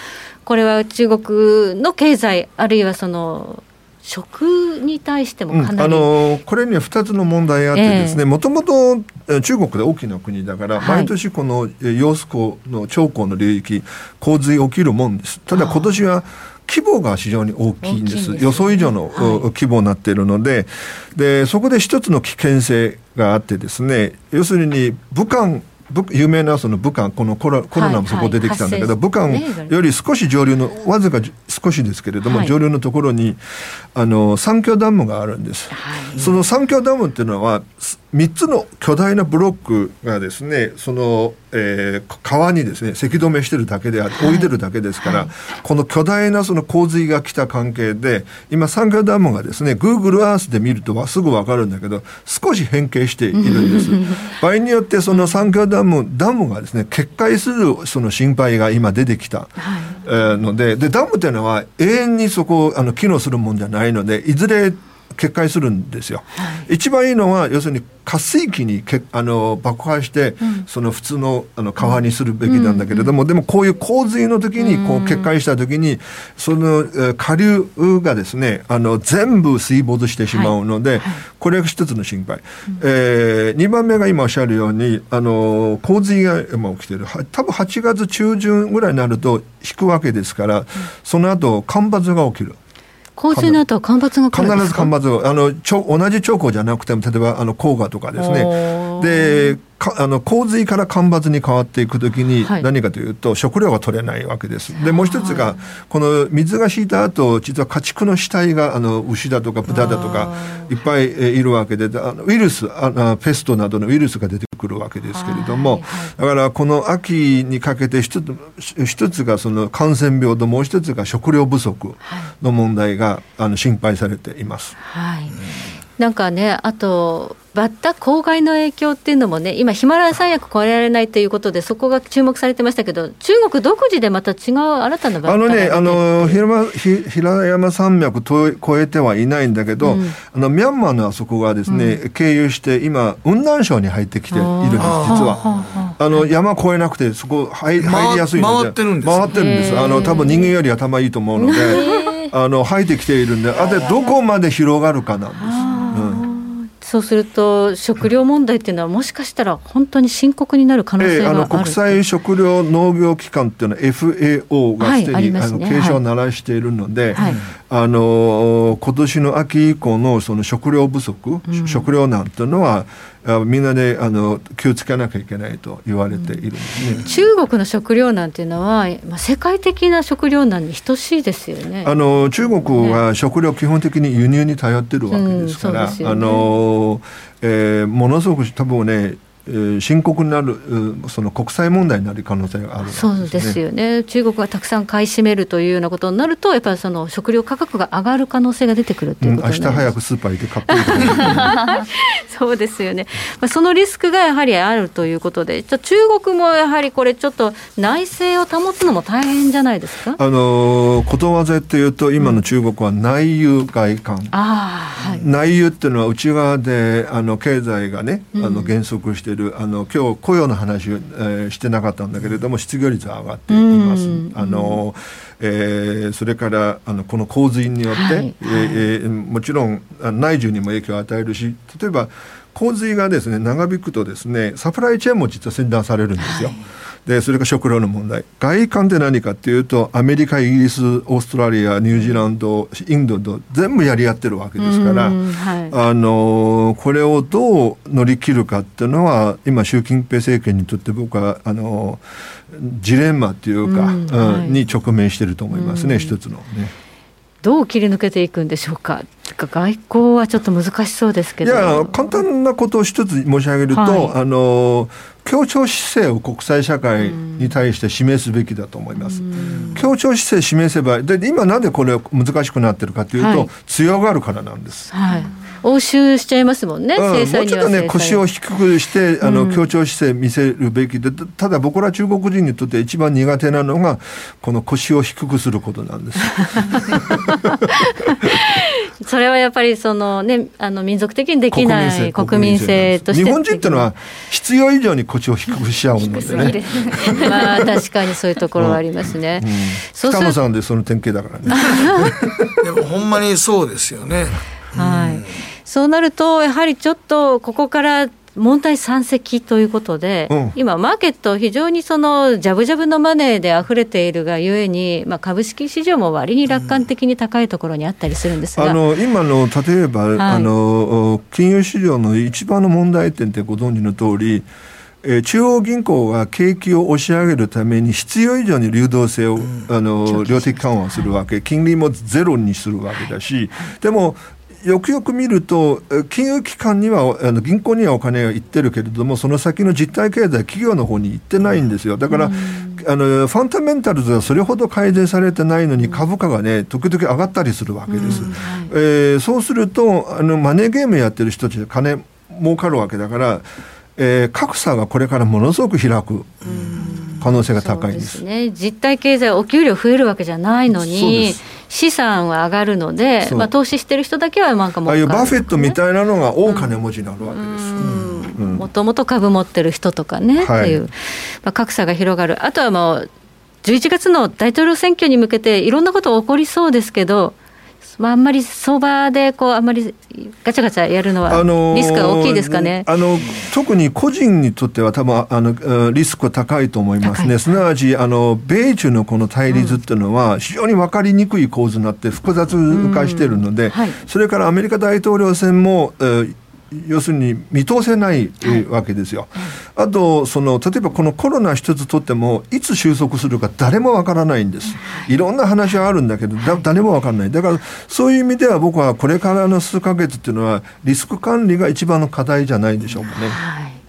B: これは中国の経済あるいはその食に対してもかなり、うん、あの
D: これには2つの問題があってですねもともと中国で大きな国だから、毎年この揚子江の長江の流域洪水起きるもんです。ただ今年は規模が非常に大きいんです、予想以上の、規模になっているのででそこで一つの危険性があってですね要するに武漢有名なその武漢このコロコロナもそこ出てきたんだけど、はいはい、武漢より少し上流のわずか少しですけれども、はい、上流のところにあの三峡ダムがあるんです、その三峡ダムっていうのは3つの巨大なブロックがですねその、えー、川にですねせき止めしてるだけであ置い。てるだけですから、はい、この巨大なその洪水が来た関係で今三峡ダムがですね Google Earth で見るとすぐ分かるんだけど少し変形しているんです。場合によってその三峡ダムダムがですね決壊するその心配が今出てきた、はい、えー、のででダムというのは永遠にそこあの機能するもんじゃないのでいずれ決壊するんですよ。はい、一番いいのは要するに渇水器にけあの爆破して、うん、その普通のあの川にするべきなんだけれども、うん、でもこういう洪水の時にこう決壊した時にその下流がですねあの全部水没してしまうので、はい。はい、これが一つの心配、うん、えー、2番目が今おっしゃるようにあの洪水が今起きてる。多分8月中旬ぐらいになると引くわけですから、その後干ばつが起きる。
B: 洪水の後干ばつが必
D: ず干ばつあのちょ同じ兆候じゃなくても例えばあの黄河とかですね。でかあの洪水から干ばつに変わっていくときに
B: はい。
D: 何かというと、食料が取れないわけです。でもう一つがこの水が引いた後実は家畜の死体があの牛だとか豚だとかいっぱいえーいるわけであのウイルスああペストなどのウイルスが出てくるわけですけれども、だからこの秋にかけて一つ一つがその感染病ともう一つが食料不足の問題があの心配されています。
B: はい、なんかね、あと、バッタ公害の影響っていうのもね、今、ヒマラヤ山脈越えられないということで、そこが注目されてましたけど、中国独自でまた違う新たなバッタ
D: あのね、あの
B: ひ
D: 平山山山脈と越えてはいないんだけど、
B: うん。
D: あのミャンマーのあそこがですね、経由して今雲南省に入ってきているんです実は。あの山越えなくてそこ入入りやすいので。
A: 回ってるんですね。
D: 回ってるんです。あの多分人間より頭いいと思うのであの入ってきているんであでどこまで広がるかなんです。うん
B: そうすると、食料問題っていうのは、もしかしたら本当に深刻になる可能
D: ええあ
B: 性がある、
D: の国際食糧農業機関っていうのは FAO がすでに、
B: はいね。
D: あの警鐘を鳴らしているので、
B: はい。
D: あの今年の秋以降のその食料不足、食料難というのはあみんなであの気をつけなきゃいけないと言われているんですね。
B: 中国の食料難っていうのは、まあ、世界的な食料難に等しいですよね。
D: あの中国は食料基本的に輸入に頼ってるわけですから、
B: うんそうですよね
D: あのえーものすごく多分ね、えー深刻になるうその国際問題になる可能性がある。
B: そうですよね、中国がたくさん買い占めるというようなことになると、やっぱりその食料価格が上がる可能性が出てくるといううんこと
D: 明日
B: になります。
D: 早くスーパー行って買って
B: そうですよね、まあ、そのリスクがやはりあるということで、中国もやはりこれ、ちょっと内政を保つのも大変じゃないですか？
D: あのことわざっていうと今の中国は内憂外患、
B: ああ、はい、
D: 内憂っていうのは内側であの経済がね、あの減速しているあの今日雇用の話を、えーしてなかったんだけれども失業率は上がっています、
B: うん。
D: あのえーそれからあのこの洪水によって、
B: はい。
D: えーえーもちろんあ内需にも影響を与えるし例えば洪水がですね長引くとですねサプライチェーンも実は切断されるんですよ。でそれから食料の問題。外観って何かっていうとアメリカイギリスオーストラリアニュージーランドインドと全部やり合ってるわけですから、
B: うんはい。
D: あのこれをどう乗り切るかっていうのは今習近平政権にとって僕はあのジレンマっていうか、
B: うん
D: うん
B: はい
D: に直面してると思いますね、一つのね。
B: どう切り抜けていくんでしょうか？外交はちょっと難しそうですけど。
D: いや簡単なことを一つ申し上げると、
B: はい
D: あの協調姿勢を国際社会に対して示すべきだと思います。協調姿勢示せばで今なんでこれ難しくなってるかというと、
B: はい
D: 強がるからなんです。
B: はい。応酬しちゃいますもんね。
D: うん
B: 制裁には
D: もうちょっとね腰を低くしてあの、協調姿勢見せるべきでただ僕ら中国人にとって一番苦手なのがこの腰を低くすることなんです。
B: それはやっぱりそのねあの民族的にできない国民性として
D: 日本人っていうのは必要以上に腰を低くしちゃうのでね。
B: まあ確かにそういうところはありますね。そうする
D: 北野さんでその典型だからね。
A: でもほんまにそうですよね。
B: はい。そうなるとやはりちょっとここから問題山積ということで、
D: うん。
B: 今、マーケット、非常にそのジャブジャブのマネーで溢れているがゆえに、まあ、株式市場も割に楽観的に高いところにあったりするんですが、
D: あの今の例えば、
B: はい。
D: あの金融市場の一番の問題点ってご存知の通り、えー中央銀行は景気を押し上げるために必要以上に流動性を、あの量的緩和するわけ、金利もゼロにするわけだし、でもよくよく見ると、えー金融機関には、あの銀行にはお金が行ってるけれども、その先の実体経済、企業の方に行ってないんですよ。だから、あのファンダメンタルズがそれほど改善されてないのに株価がね時々上がったりするわけです、えーそうするとあのマネーゲームやってる人たちは金儲かるわけだから、えー格差がこれからものすごく開く可能性が高いんです。
B: そうね、実体経済、お給料増えるわけじゃないのに
D: です、
B: 資産は上がるので、まあ、投資してる人だけはなんかも
D: ああいうバフェットみたいなのが大金持ちになるわけです、
B: もともと株持ってる人とかね、
D: はい。
B: っていう、まあ、格差が広がる、あとはもう、11月の大統領選挙に向けて、いろんなこと起こりそうですけど、まあ、あんまり相場でこうあんまりガチャガチャやるのは
D: あのー
B: リスクが大きいですかね。
D: あの特に個人にとっては多分あのうんリスクは高いと思いますね。すなわちあの米中のこの対立っていうのは非常に分かりにくい構図になって複雑化しているので、
B: はい
D: それからアメリカ大統領選も、えー要するに見通せない、えーわけですよ。あとその例えばこのコロナ一つとってもいつ収束するか誰もわからないんです。い。ろんな話はあるんだけどだ誰もわからない。だからそういう意味では僕はこれからの数ヶ月っていうのはリスク管理が一番の課題じゃないでしょうかね。
B: はい。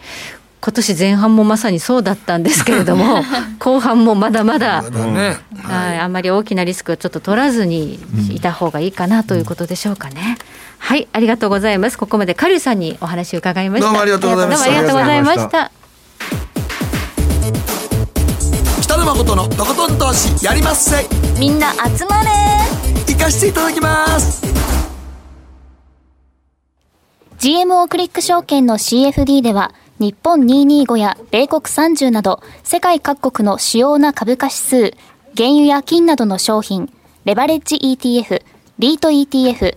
B: 今年前半もまさにそうだったんですけれども 後半もまだまだ、
A: ね、
B: はい、あんまり大きなリスクをちょっと取らずにいた方がいいかなということでしょうかね。はい、ありがとうございます。ここまでカリュさんにお話を伺いました。
A: どうもありがとうございました
B: どうもありがとうございました。
A: 北野誠のとことん投資やりまっせ
C: みんな集まれ
A: 行かしていただきます
C: GMO クリック証券の CFD では日本225や米国30など世界各国の主要な株価指数、原油や金などの商品、レバレッジ ETF、リート ETF、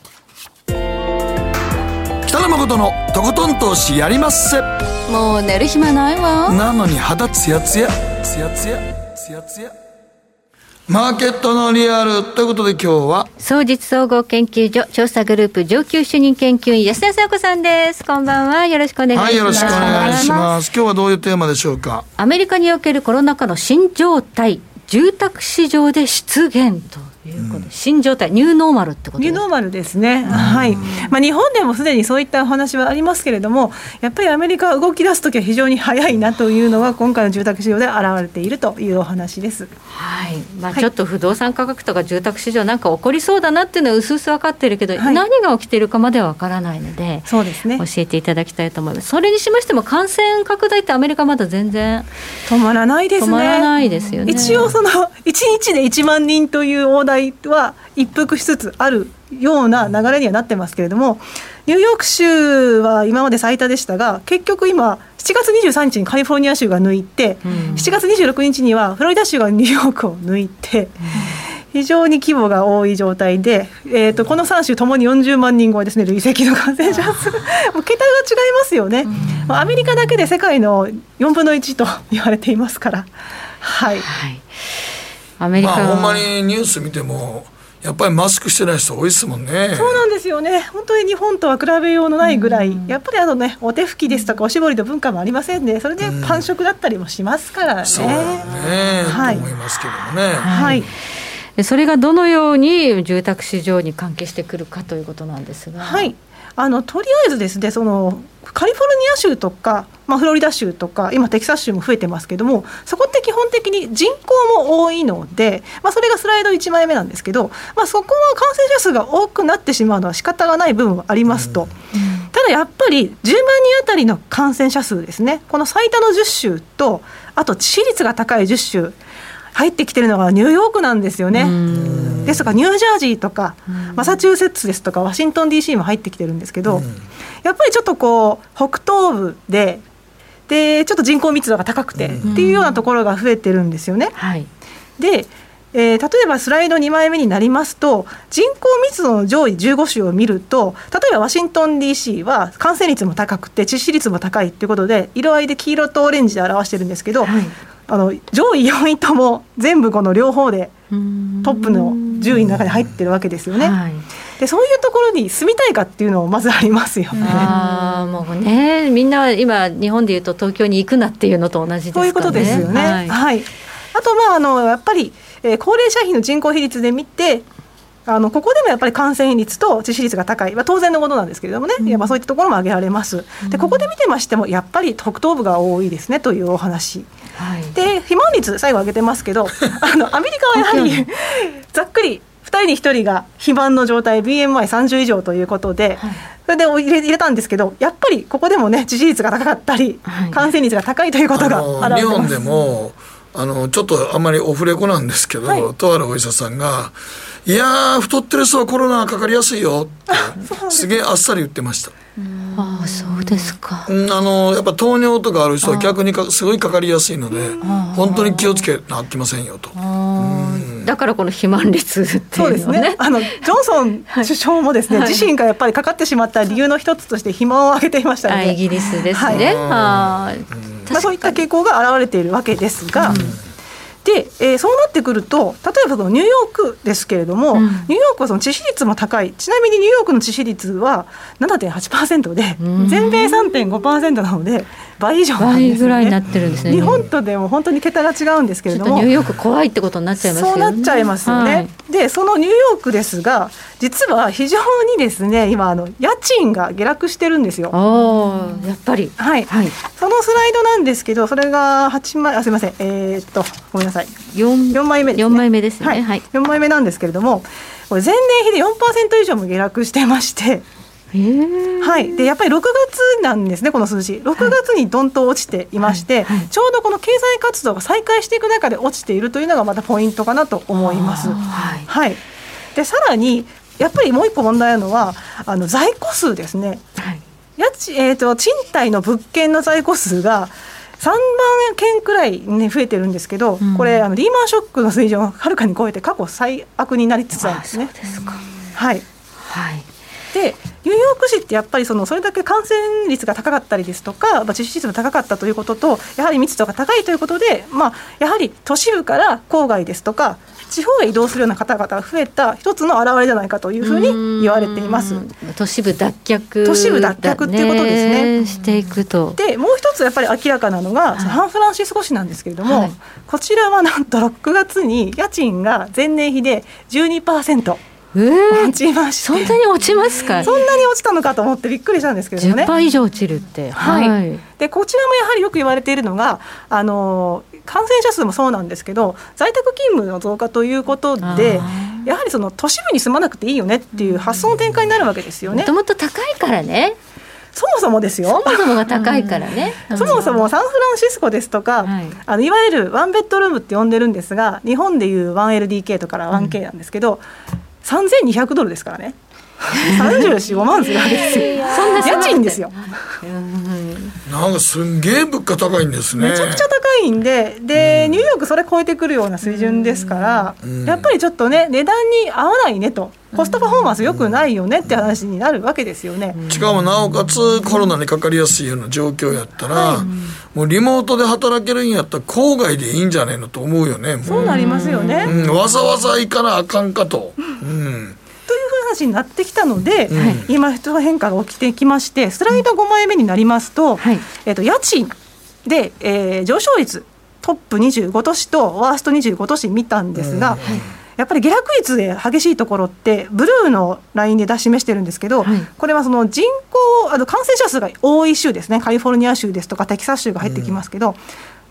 A: 北野誠のとことん投資やりまっせ。
B: もう寝る暇ないわ。
A: なのに肌ツヤツヤ。ツヤツヤ。ツヤツヤ。マーケットのリアルということで今日は。
B: 総実総合研究所調査グループ上級主任研究員安田紗子さんです。こんばんは。よろしくお願いします。
A: はいよろしくお願いします。今日はどういうテーマでしょうか？
B: アメリカにおけるコロナ禍の新状態、住宅市場で出現ということで、新状態、ニューノーマルってことです
J: ニューノーマルですね、はい。まあ、日本でもすでにそういったお話はありますけれども、やっぱりアメリカは動き出すときは非常に早いなというのが、今回の住宅市場で現れているというお話です。
B: はい。まあ、
J: はい。
B: ちょっと不動産価格とか住宅市場なんか起こりそうだなっていうのはうすうす分かってるけど、
J: はい。
B: 何が起きてるかまでは分からないので
J: そうですね。
B: 教えていただきたいと思います。それにしましても感染拡大ってアメリカまだ全然
J: 止まらないですね。
B: 止まらないですよね。
J: 一応その1日で1万人という大台は一服しつつあるような流れにはなってますけれどもニューヨーク州は今まで最多でしたが結局今7月23日にカリフォルニア州が抜いて、7月26日にはフロリダ州がニューヨークを抜いて、非常に規模が多い状態で、えー、とこの3州ともに40万人超えですね、累積の感染者数、もう桁が違いますよね、まあアメリカだけで世界の4分の1と言われていますから。はい、
B: はいアメリカ
A: まあほんま
B: は
A: にニュース見てもやっぱりマスクしてない人多いですもんね。
J: そうなんですよね、本当に日本とは比べようのないぐらい、やっぱりあの、ね、お手拭きですとか、おしぼりの文化もありませんね、それでパン食だったりもしますからね。
A: そうね、
J: はい
A: と思いますけどもね、
J: はい。
B: でそれがどのように住宅市場に関係してくるかということなんですが。
J: はい、あのとりあえずですねそのカリフォルニア州とか、まあ、フロリダ州とか今テキサス州も増えてますけどもそこって基本的に人口も多いので、まあ、それがスライド1枚目なんですけど、まあ、そこは感染者数が多くなってしまうのは仕方がない部分はありますと。ただやっぱり10万人あたりの感染者数ですねこの最多の10州とあと致死率が高い10州入ってきてるのがニューヨークなんですよね。ですとかニュージャージーとかマサチューセッツですとかワシントン DC も入ってきてるんですけど、やっぱりちょっとこう北東部ででちょっと人口密度が高くてっていうようなところが増えてるんですよね。
B: はい。
J: で、えー例えばスライド2枚目になりますと人口密度の上位15州を見ると例えばワシントン DC は感染率も高くて致死率も高いっていうことで色合いで黄色とオレンジで表してるんですけど、あの上位4位とも全部この両方でトップの10位の中に入ってるわけですよね。
B: はい
J: でそういうところに住みたいかっていうのもまずありますよね。
B: ああもうねみんな今日本でいうと東京に行くなっていうのと同じですかね。
J: そういうことですよね。
B: は
J: はいい。あとまああのやっぱり、えー高齢者比の人口比率で見て。あのここでもやっぱり感染率と致死率が高い、まあ、当然のことなんですけれどもね、いやまあそういったところも挙げられます。でここで見てましてもやっぱり北東部が多いですねというお話。
B: はい。
J: で肥満率最後挙げてますけど あのアメリカはやはり ざっくり人に1人が肥満の状態 BMI30 以上ということで、それで入れ入れたんですけどやっぱりここでもね致死率が高かったり、感染率が高いということがれてます。
A: 日本でもあのちょっとあんまりオフレコなんですけど、とあるお医者さんが「いやー太ってる人はコロナかかりやすいよ」って すげえあっさり言ってました。
B: ああそうですか。
A: うんあのやっぱ糖尿とかある人は逆にかすごいかかりやすいので本当に気をつけなあきませんよと。
B: だからこの肥満率って
J: そうです
B: ね。
J: ね。あのジョンソン首相もですね、
B: はい。
J: 自身がやっぱりかかってしまった理由の一つとして肥満を挙げていましたので、
B: あイギリスです
J: はい。
B: ね。はい
J: まあ、そういった傾向が現れているわけですが、で、えーそうなってくると例えばそのニューヨークですけれども、ニューヨークはその致死率も高い。ちなみにニューヨークの致死率は7.8%で、全米3.5%なので倍以上なんですよ、ね、
B: 倍ぐらいになってるんですね。
J: 日本とでも本当に桁が違うんですけれ
B: ちょっと
J: ども
B: ニューヨーク怖いってことになっちゃいますよね。
J: そうなっちゃいますよね。
B: はい。
J: でそのニューヨークですが実は非常にですね今あの家賃が下落してるんですよ。
B: やっぱり。
J: はい、そのスライドなんですけどそれが8枚あすみません。えーっとごめんなさい
B: 4,
J: 4枚目です、ね、
B: 四枚目ですね。
J: はい、
B: はい。
J: 4枚目なんですけれどもこれ前年比で4%以上も下落してまして。はい、でやっぱり6月なんですね、この数字、6月にどんと落ちていまして、ちょうどこの経済活動が再開していく中で落ちているというのがまたポイントかなと思います。はい。でさらにやっぱりもう一個問題なのはあの在庫数ですね、家賃えー、と賃貸の物件の在庫数が3万件くらい、ね、増えてるんですけど、これあのリーマンショックの水準をはるかに超えて過去最悪になりつつあるんですね。はい、
B: はい。
J: でニューヨーク市ってやっぱりそのそれだけ感染率が高かったりですとか、まあ、致死率が高かったということとやはり密度が高いということで、まあ、やはり都市部から郊外ですとか地方へ移動するような方々が増えた一つの表れじゃないかというふうに言われています。
B: 都市部脱却
J: 都市部脱却っていうことですね
B: していくと。
J: でもう一つやっぱり明らかなのが、サンフランシスコ市なんですけれども、こちらはなんと6月に家賃が前年比で12%。
B: えー、
J: 落ちまして。
B: そんなに落ちますか？
J: そんなに落ちたのかと思ってびっくりしたんですけれどもね
B: 10%以上落ちるって。
J: はい、
B: はい。
J: でこちらもやはりよく言われているのがあの感染者数もそうなんですけど在宅勤務の増加ということでやはりその都市部に住まなくていいよねっていう発想の転換になるわけですよね。
B: もともと高いからね。
J: そもそもですよ。
B: そもそもが高いからね。
J: そもそもサンフランシスコですとか、
B: はい。
J: あのいわゆるワンベッドルームって呼んでるんですが日本でいう 1LDK とか 1K なんですけど、3200ドルですからね。34、5万するわけですよ
B: そんな
J: 家賃ですよ。
A: なんかすんげえ物価高いんですね。
J: めちゃくちゃ高いんでで、ニューヨークそれ超えてくるような水準ですから、やっぱりちょっとね値段に合わないねと。コストパフォーマンス良くないよねって話になるわけですよね。
A: しかもなおかつコロナにかかりやすいような状況やったら、もうリモートで働けるんやったら郊外でいいんじゃねえのと思うよね。も
J: そうなりますよね。
A: うん、わざわざ行かなあかんかと。うん
J: という話になってきたので、
A: うん。
J: 今人の変化が起きてきましてスライド5枚目になりますと,、えっと家賃で、えー上昇率トップ25都市とワースト25都市見たんですが、やっぱり下落率で激しいところってブルーのラインで出し示してるんですけど、これはその人口あの感染者数が多い州ですね。カリフォルニア州ですとかテキサス州が入ってきますけど、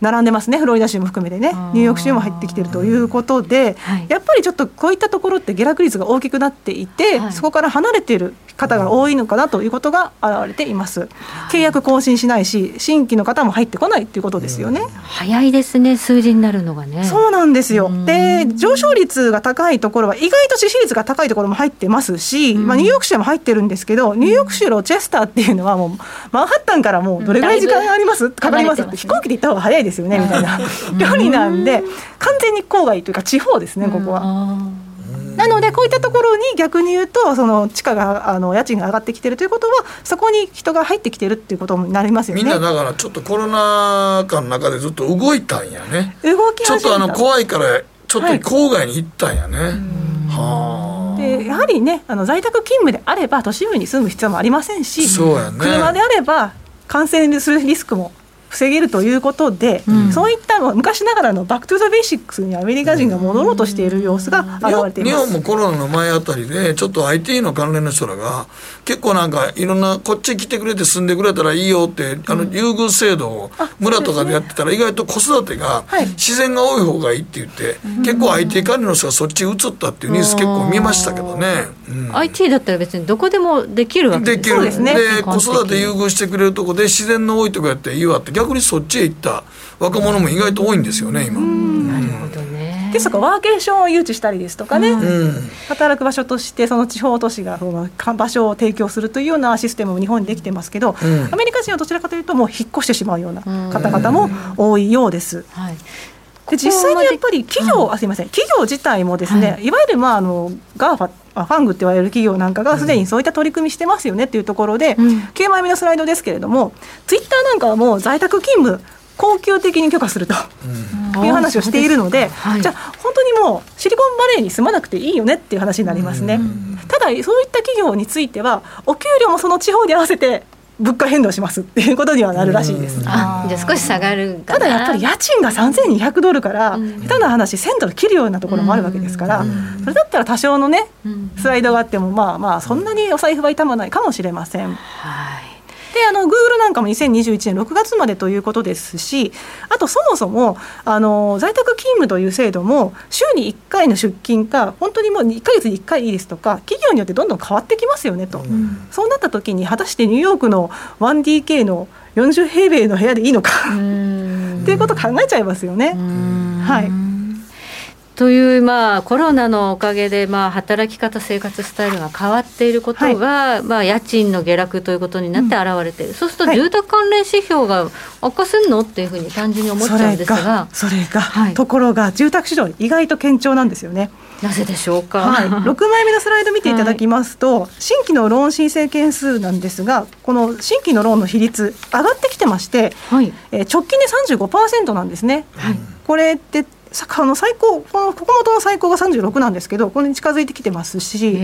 J: 並んでますねフロリダ州も含めてね。ニューヨーク州も入ってきてるということで、やっぱりちょっとこういったところって下落率が大きくなっていて、そこから離れている方が多いのかなということが現れています。契約更新しないし新規の方も入ってこないっていうことですよね、
B: 早いですね数字になるのがね。
J: そうなんですよ。で、上昇率が高いところは、意外と致死率が高いところも入ってますし、まあ、ニューヨーク州も入ってるんですけど、ニューヨーク州ロチェスターっていうのは、もう、マンハッタンからもう、どれぐらい時間があります、かかります？って、飛行機で行った方が早いですよね、みたいな距離なんで、完全に郊外というか、地方ですね、ここは。なのでこういったところに逆に言うとその地価があの家賃が上がってきてるということはそこに人が入ってきてるっていうことになりますよね。
A: みんなだからちょっとコロナ禍の中でずっと動いたんやね。
J: 動き
A: ちょっとあの怖いからちょっと
J: はい
A: 郊外に行ったんやね。は
J: でやはりねあの在宅勤務であれば都市部に住む必要もありませんし、
A: そうやね
J: 車であれば感染するリスクも防げるということで、うん、そういった昔ながらのバック・トゥ・ザ・ベーシックスにアメリカ人が戻ろうとしている様子が現れています。
A: 日本もコロナの前あたりでちょっと IT の関連の人らが結構なんかいろんなこっち来てくれて住んでくれたらいいよってあの優遇制度を村とかでやってたら意外と子育てが自然が多い方がいいって言って、結構 IT 関連の人がそっち移ったっていうニュース結構見ましたけどね、
B: うん、IT だったら別にどこでもできるわけ
A: できる。ですねで子育て優遇してくれるとこで自然の多いとこやっていいわって逆にそっちへ行った。若者も意外と多いんですよね今。
B: なるほどね。
J: ですとかワーケーションを誘致したりですとかね、働く場所としてその地方都市がその場所を提供するというようなシステムも日本にできてますけど、アメリカ人はどちらかというともう引っ越してしまうような方々も多いようです。はい。で実際にやっぱり企業、あすみません。企業自体もですね、い、わゆるまああのGAFA FANG って言われる企業なんかがすでにそういった取り組みしてますよねっていうところで、うん、9枚目のスライドですけれどもツイッターなんかはもう在宅勤務恒久的に許可すると、うん、いう話をしているので、はい、じゃあ本当にもうシリコンバレーに住まなくていいよねっていう話になりますね。ただそういった企業についてはお給料もその地方に合わせて物価変動しますっていうことにはなるらしいです。
B: あじゃ少し下がる
J: ただやっぱり家賃が3200ドルから、下手な話1000ドル切るようなところもあるわけですから、それだったら多少のねスライドがあってもまあまあそんなにお財布は痛まないかもしれません。はいであの Google なんかも2021年6月までということですしあとそもそもあの在宅勤務という制度も週に1回の出勤か本当にもう1か月に1回いいですとか企業によってどんどん変わってきますよねと、うん、そうなった時に果たしてニューヨークの 1DK の40平米の部屋でいいのか。っていうことを考えちゃいますよね。はい
B: というまあコロナのおかげでまあ働き方生活スタイルが変わっていることが、はい、まあ家賃の下落ということになって現れている、うん、そうすると住宅関連指標が悪化するのっていうふうに単純に思っちゃうんですが
J: それが、はい、ところが住宅市場意外と堅調なんですよね。
B: なぜでしょうか、
J: はい、6枚目のスライド見ていただきますと、はい、新規のローン申請件数なんですがこの新規のローンの比率上がってきてまして、はい、えー、直近で35%なんですね。はい、これってあの最高このここ元の最高が36なんですけどこれに近づいてきてますし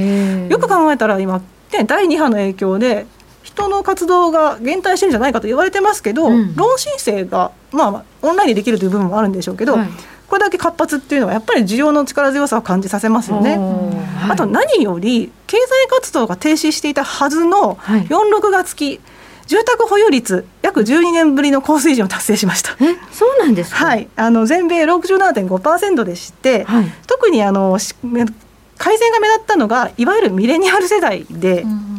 J: よく考えたら今、ね、第2波の影響で人の活動が減退してるんじゃないかと言われてますけど、うん、ローン申請が、まあ、オンラインでできるという部分もあるんでしょうけど、はい、これだけ活発っていうのはやっぱり需要の力強さを感じさせますよね。はい、あと何より経済活動が停止していたはずの4、6月期住宅保有率約12年ぶりの高水準を達成しました。
B: えそうなんです
J: はい、あの全米67.5%でして、はい、特にあの改善が目立ったのがいわゆるミレニアル世代で。うん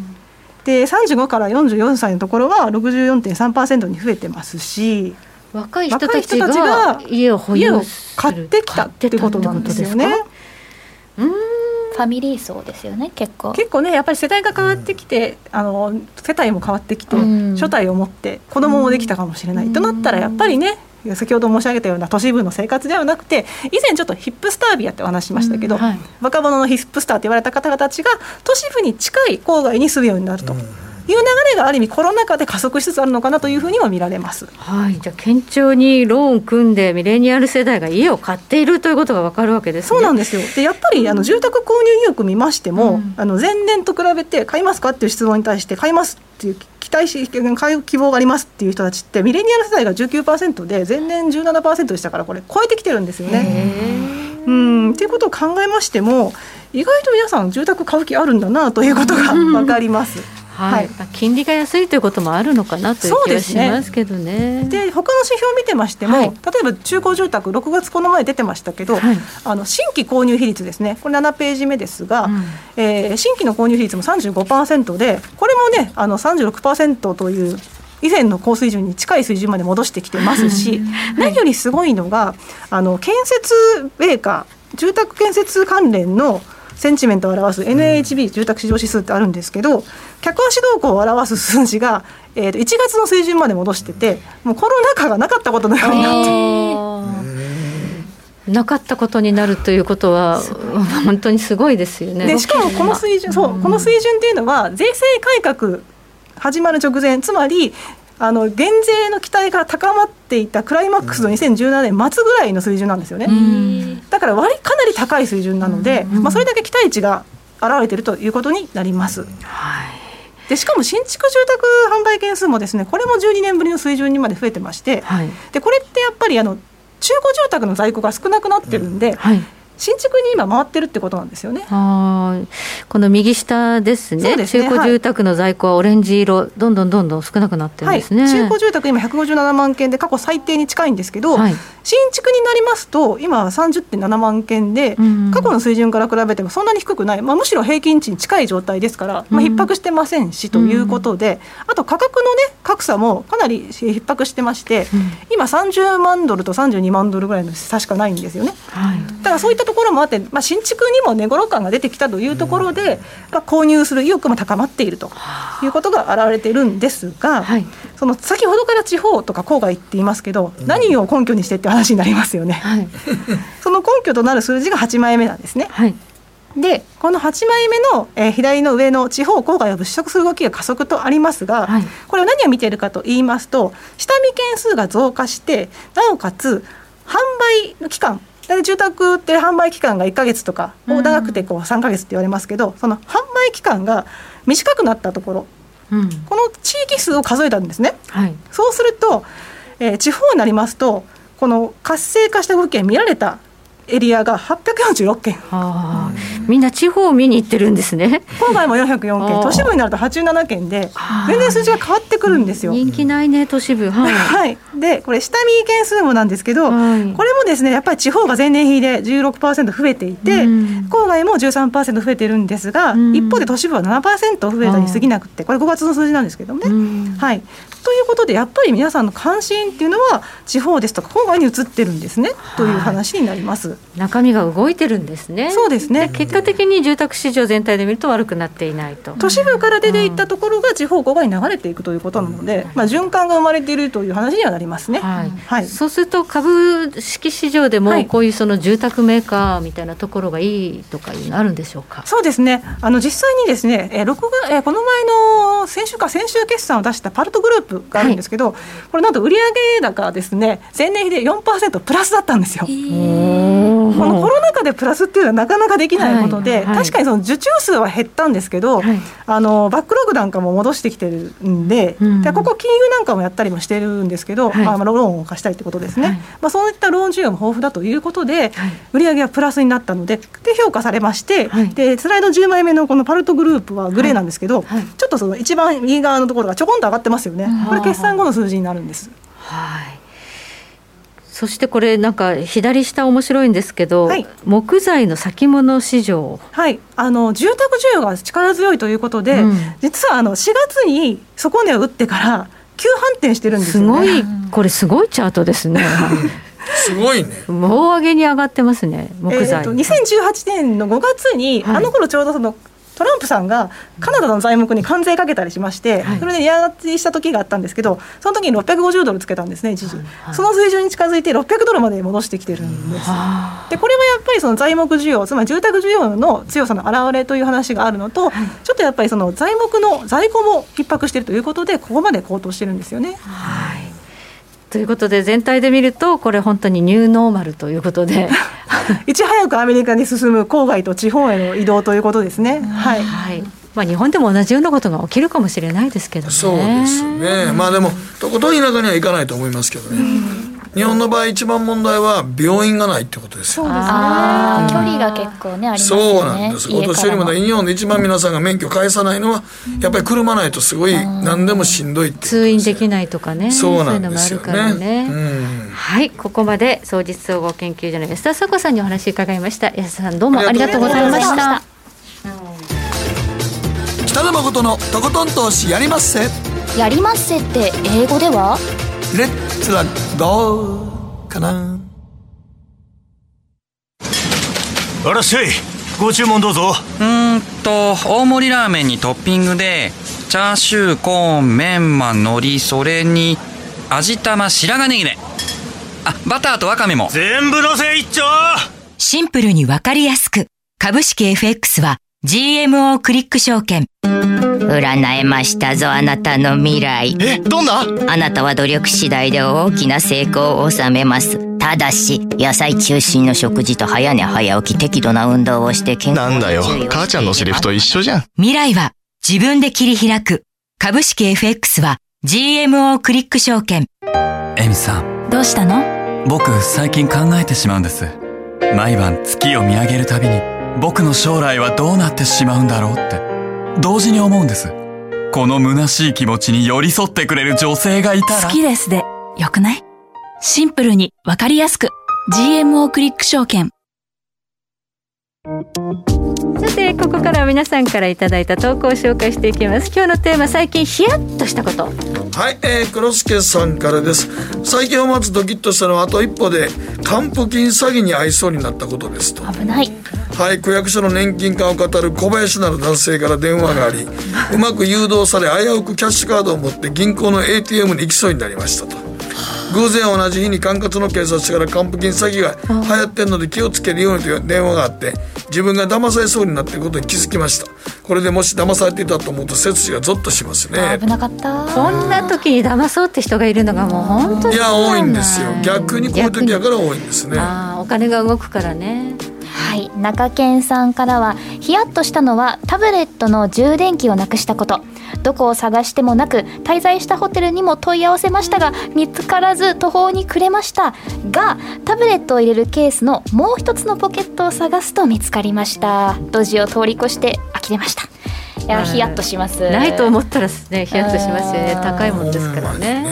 J: で35から44歳のところは64.3%に増えてますし
B: 若い人たちが家を保有
J: 買ってきたってことなんですよね。
C: うんファミリー層ですよね結構。
J: 結構ねやっぱり世代が変わってきて、あの世帯も変わってきて、初代を持って子供もできたかもしれない、となったらやっぱりね先ほど申し上げたような都市部の生活ではなくて以前ちょっとヒップスタービアってお話しましたけど、はい、若者のヒップスターって言われた方々たちが都市部に近い郊外に住むようになると。いう流れがある意味コロナ禍で加速しつつあるのかなというふうには見られます。
B: はい、じゃあ堅調にローン組んでミレニアル世代が家を買っているということがわかるわけです、ね、
J: そうなんですよ。でやっぱりあの住宅購入意欲見ましても、うん、あの前年と比べて買いますかっていう質問に対して買いますっていう期待し買う希望がありますっていう人たちってミレニアル世代が19%で前年17%でしたからこれ超えてきてるんですよね。うんっていうことを考えましても意外と皆さん住宅買う気あるんだなということが分かります。
B: はい、金利が安いということもあるのかなという気がしますけどね。
J: で、ね、他の指標を見てましても、はい、例えば中古住宅6月この前出てましたけど、はい、あの新規購入比率ですね。これ7ページ目ですが、うん、えー、新規の購入比率も35%でこれもねあの36%という以前の高水準に近い水準まで戻してきてますし、何よりすごいのがあの建設メーカー住宅建設関連のセンチメントを表す NHB 住宅市場指数ってあるんですけど客足動向を表す数字が、えー、と1月の水準まで戻しててもうコロナ禍がなかったことのようになって。
B: なかったことになるということは本当にすごいですよね。
J: でしかもこの水準そうこの水準っていうのは税制改革始まる直前つまりあの減税の期待が高まっていたクライマックスの2017年末ぐらいの水準なんですよね。だから割かなり高い水準なので、まあ、それだけ期待値が現れているということになります。はい。でしかも新築住宅販売件数もですねこれも12年ぶりの水準にまで増えてまして、
B: はい。
J: でこれってやっぱりあの中古住宅の在庫が少なくなってるんで、
B: はい
J: 新築に今回ってるってことなんですよね。
B: はい。この右下ですね。
J: すね。
B: 中古住宅の在庫はオレンジ色、どんどんどんどん少なくなってるんですね、
J: はい、中古住宅今157万件で過去最低に近いんですけど、
B: はい。
J: 新築になりますと今は30.7万件で、
B: うん。
J: 過去の水準から比べてもそんなに低くない、まあ、むしろ平均値に近い状態ですから、まあ、
B: うん
J: 逼迫してませんしということで、あと価格の、ね、格差もかなり逼迫してまして、今30万ドルと32万ドルぐらいの差しかないんですよね。
B: はい。
J: だからそういったところもあって、まあ、新築にも値頃感が出てきたというところで、まあ、購入する意欲も高まっているということが現れているんですが、
B: はい。
J: その先ほどから地方とか郊外って言いますけど、何を根拠にしてって話になりますよね。
B: はい。
J: その根拠となる数字が8枚目なんですね。
B: はい。
J: でこの8枚目の、えー左の上の地方郊外を物色する動きが加速とありますが、
B: はい。
J: これは何を見ているかと言いますと下見件数が増加してなおかつ販売の期間大体住宅って販売期間が1か月とか、
B: うん。
J: 長くてこう3か月って言われますけどその販売期間が短くなったところ
B: うん。
J: この地域数を数えたんですね。
B: はい。
J: そうすると、えー地方になりますとこの活性化した動きが見られたエリアが846件。
B: あ。ーみんな地方を見に行ってるんですね。
J: 郊外も404
B: あー。
J: 件都市部になると87件で全然数字が変わってくるんですよ。
B: 人気ないね都市部。はい、
J: はい、でこれ下見件数もなんですけど、
B: はい。
J: これもですねやっぱり地方が前年比で16%増えていて、
B: うん。
J: 郊外も13%増えてるんですが、
B: うん。
J: 一方で都市部は7%増えたに過ぎなくてこれ5月の数字なんですけどもね。
B: うん。
J: はい、ということでやっぱり皆さんの関心っていうのは地方ですとか郊外に移ってるんですね、という話になります。
B: 中身が動いてるんですね
J: そうですね
B: 結果的に住宅市場全体で見ると悪くなっていないと
J: 都市部から出ていったところが地方郊外に流れていくということなので、まあ、循環が生まれているという話にはなりますね。
B: はい
J: はい
B: そうすると株式市場で
J: はい
B: もこういうその住宅メーカーみたいなところがいいとかいうのあるんでしょうか？
J: そうですね。あの実際にですね、えー、6月、えーこの前の先週か先週決算を出したパルトグループがあるんですけど、これなんと売上高がですね、前年比で4%プラスだったんですよ。このコロナ禍でプラスっていうのはなかなかできないことで、
B: はい。はい
J: 確かにその受注数は減ったんですけど、
B: はい。
J: あのバックログなんかも戻してきてるんで、
B: うん。
J: でここ金融なんかもやったりもしてるんですけど、
B: はい。
J: まあ、まあローンを貸したりってことですね、
B: はい。
J: まあ、そういったローン需要も豊富だということで、
B: はい。
J: 売上はプラスになったのでで評価されまして、
B: はい。
J: でスライド10枚目のこのパルトグループはグレーなんですけど、
B: はい。
J: ちょっとその一番右側のところがちょこんと上がってますよね、これ決算後の数字になるんです。
B: はい。そしてこれなんか左下面白いんですけど、
J: はい
B: 木材の先物市場。
J: はい、あの住宅需要が力強いということで、
B: うん
J: 実はあの4月に底値を打ってから急反転してるんですよね。
B: すごいこれすごいチャートですね。
A: すごいね。
B: 大上げに上がってますね木材。
J: えーと2018年の5月に、
B: はい
J: あの頃ちょうどそのトランプさんがカナダの材木に関税かけたりしまして、
B: はい。
J: それで値上がりした時があったんですけどその時に650ドルつけたんですね一時、
B: はい。
J: その水準に近づいて600ドルまで戻してきてるんです、
B: あ。
J: でこれはやっぱりその材木需要つまり住宅需要の強さの表れという話があるのと、ちょっとやっぱりその材木の在庫も逼迫しているということでここまで高騰してるんですよね。
B: ーはい。ということで全体で見るとこれ本当にニューノーマルということで、
J: いち早くアメリカに進む郊外と地方への移動ということですね。はい
B: はい。まあ日本でも同じようなことが起きるかもしれないですけどね。
A: そうですね。まあでも、とことん田舎には行かないと思いますけどね。日本の場合一番問題は病院がないってことですよ。
C: ああ距離が結構ねありますよね
A: そうなんです。お年寄りまで日本で一番皆さんが免許返さないのは、やっぱり車ないとすごい何でもしんどい
B: 通院できないとかね。
A: そうなん
B: いうのもある
A: ですよ
B: からね。
A: ね。うん。
B: はい、ここまで総実総合研究所の安田佐子さんにお話伺いました。安田さんどうもありがとうございました
C: し。
A: 北野誠のとことん投資やりまっせ。
C: やりますせって英語では？
A: レッツラゴーかな。
I: あらっしゃいご注文どうぞ
G: うーんと大盛りラーメンにトッピングでチャーシューコーンメンマ海苔それに味玉白髪ネギねあバターとワカメも
I: 全部のせ一丁
F: シンプルにわかりやすく。株式 FX は GMO クリック証券。
K: 占えましたぞあなたの未来。
L: えどんな？
K: あなたは努力次第で大きな成功を収めます。ただし野菜中心の食事と早寝早起き適度な運動をして健康
L: なんだよ。母ちゃんのセリフと一緒じゃん。
F: 未来は自分で切り開く。株式 FX は GMO クリック証券。
G: エミさん、
H: どうしたの？
G: 僕最近考えてしまうんです。毎晩月を見上げるたびに僕の将来はどうなってしまうんだろうって同時に思うんです。この虚しい気持ちに寄り添ってくれる女性がいたら。
H: 好きですで、よくない？シンプルにわかりやすく GMO クリック証券。
B: さてここからは皆さんからいただいた投稿を紹介していきます。今日のテーマ最近ヒヤッとしたこと。
A: はい、えー、黒助さんからです。最近を待つドキッとしたのはあと一歩で還付金詐欺に遭いそうになったことですと。
C: 危ない。
A: はい区役所の年金化を語る小林なる男性から電話がありうまく誘導され危うくキャッシュカードを持って銀行の ATM に行きそうになりましたと偶然同じ日に管轄の警察署から還付金詐欺が流行ってんので気をつけるようにという電話があって自分が騙されそうになっていることに気づきました。これでもし騙されていたと思うと背筋がゾッとしますね。
C: 危なかった。
B: こんな時に騙そうって人がいるのがもう本当に
A: いや多いんですよ。逆にこういう時やから多いんですね。
B: ああお金が動くからね
C: はい。中堅さんからはヒヤッとしたのはタブレットの充電器をなくしたこと。どこを探してもなく滞在したホテルにも問い合わせましたが見つからず途方に暮れました。がタブレットを入れるケースのもう一つのポケットを探すと見つかりました。路地を通り越して呆れました。いやヒヤッとします。
B: ないと思ったらねヒヤッとしますよね。高いもんですからね。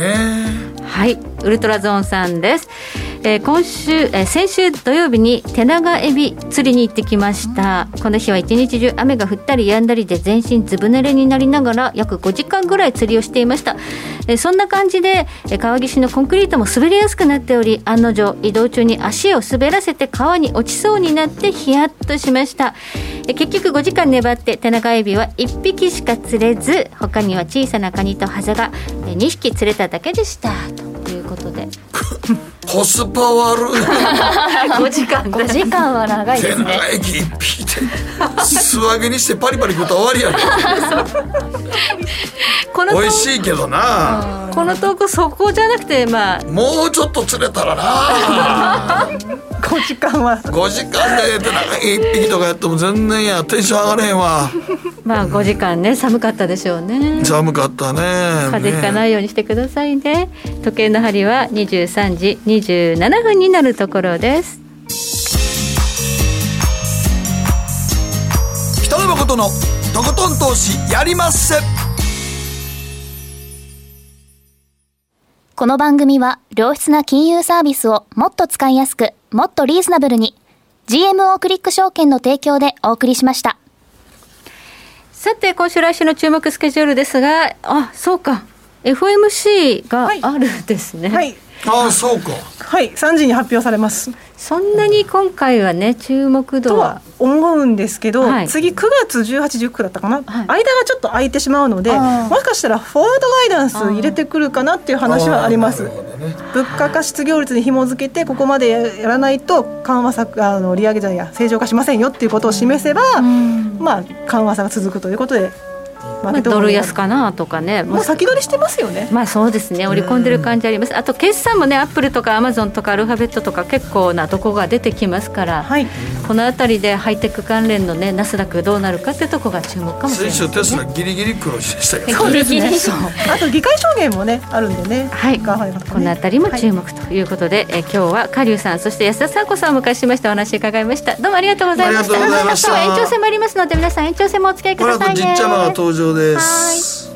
B: はいウルトラゾーンさんです。えー、今週、えー、先週土曜日に手長エビ釣りに行ってきました。この日は一日中雨が降ったり止んだりで全身ずぶ濡れになりながら約5時間ぐらい釣りをしていました、えー、そんな感じで、えー、川岸のコンクリートも滑りやすくなっており案の定移動中に足を滑らせて川に落ちそうになってヒヤッとしました、えー、結局5時間粘って手長エビは1匹しか釣れず他には小さなカニとハゼが2匹釣れただけでした。とということで。
A: コスパ悪い。
B: 5時間。
C: 5時間は長いですね。
A: 手長駅一匹で。素揚げにしてパリパリ食ったら終わりやね美味しいけどな。
B: この投稿そこじゃなくてまあ。
A: もうちょっと釣れたらな。
J: 5時間は。
A: 5時間で手長駅一匹とかやっても全然やテンション上がれへんわ。
B: まあ5時間ね寒かったでしょうね。
A: 寒かったね。
B: 風邪ひかないようにしてくださいね。時計の針は23時27分になるところです。
A: 北野誠のとことん投資やりまっせ。
C: この番組は良質な金融サービスをもっと使いやすくもっとリーズナブルに GMO クリック証券の提供でお送りしました。
B: さて今週来週の注目スケジュールですがあそうか。FMC があるですね、
J: はい
A: ああそうか。
J: はい3時に発表されます。
B: そんなに今回はね注目度は？
J: 思うんですけど、
B: はい。
J: 次9月1819だったかな、間がちょっと空いてしまうのでもしかしたらフォワードガイダンス入れてくるかなっていう話はあります。物価か失業率に紐付けてここまでやらないと緩和策あの利上げじゃないや正常化しませんよっていうことを示せば、まあ緩和差が続くということで、
B: まあ、ドル安かなとかね。
J: もう先取りしてますよね。
B: まあそうですね。織り込んでる感じあります。あと決算もねアップルとかアマゾンとかアルファベットとか結構なとこが出てきますから、この辺りでハイテク関連のねナスダックどうなるかってとこが注目かもしれない。
A: 先週テスラギリギリ黒字でしたけど。
J: そうですね。あと議会証言もねあるんでね。
B: はい、この辺りも注目ということで、え今日はカリュウさんそして安田佐子さんをお迎えしましてお話伺いました。どうもありがとうございました。
A: ありがとうございました。
B: 今日は延長戦もありますので皆さん延長戦もお付き合いくださいね
A: 登場です。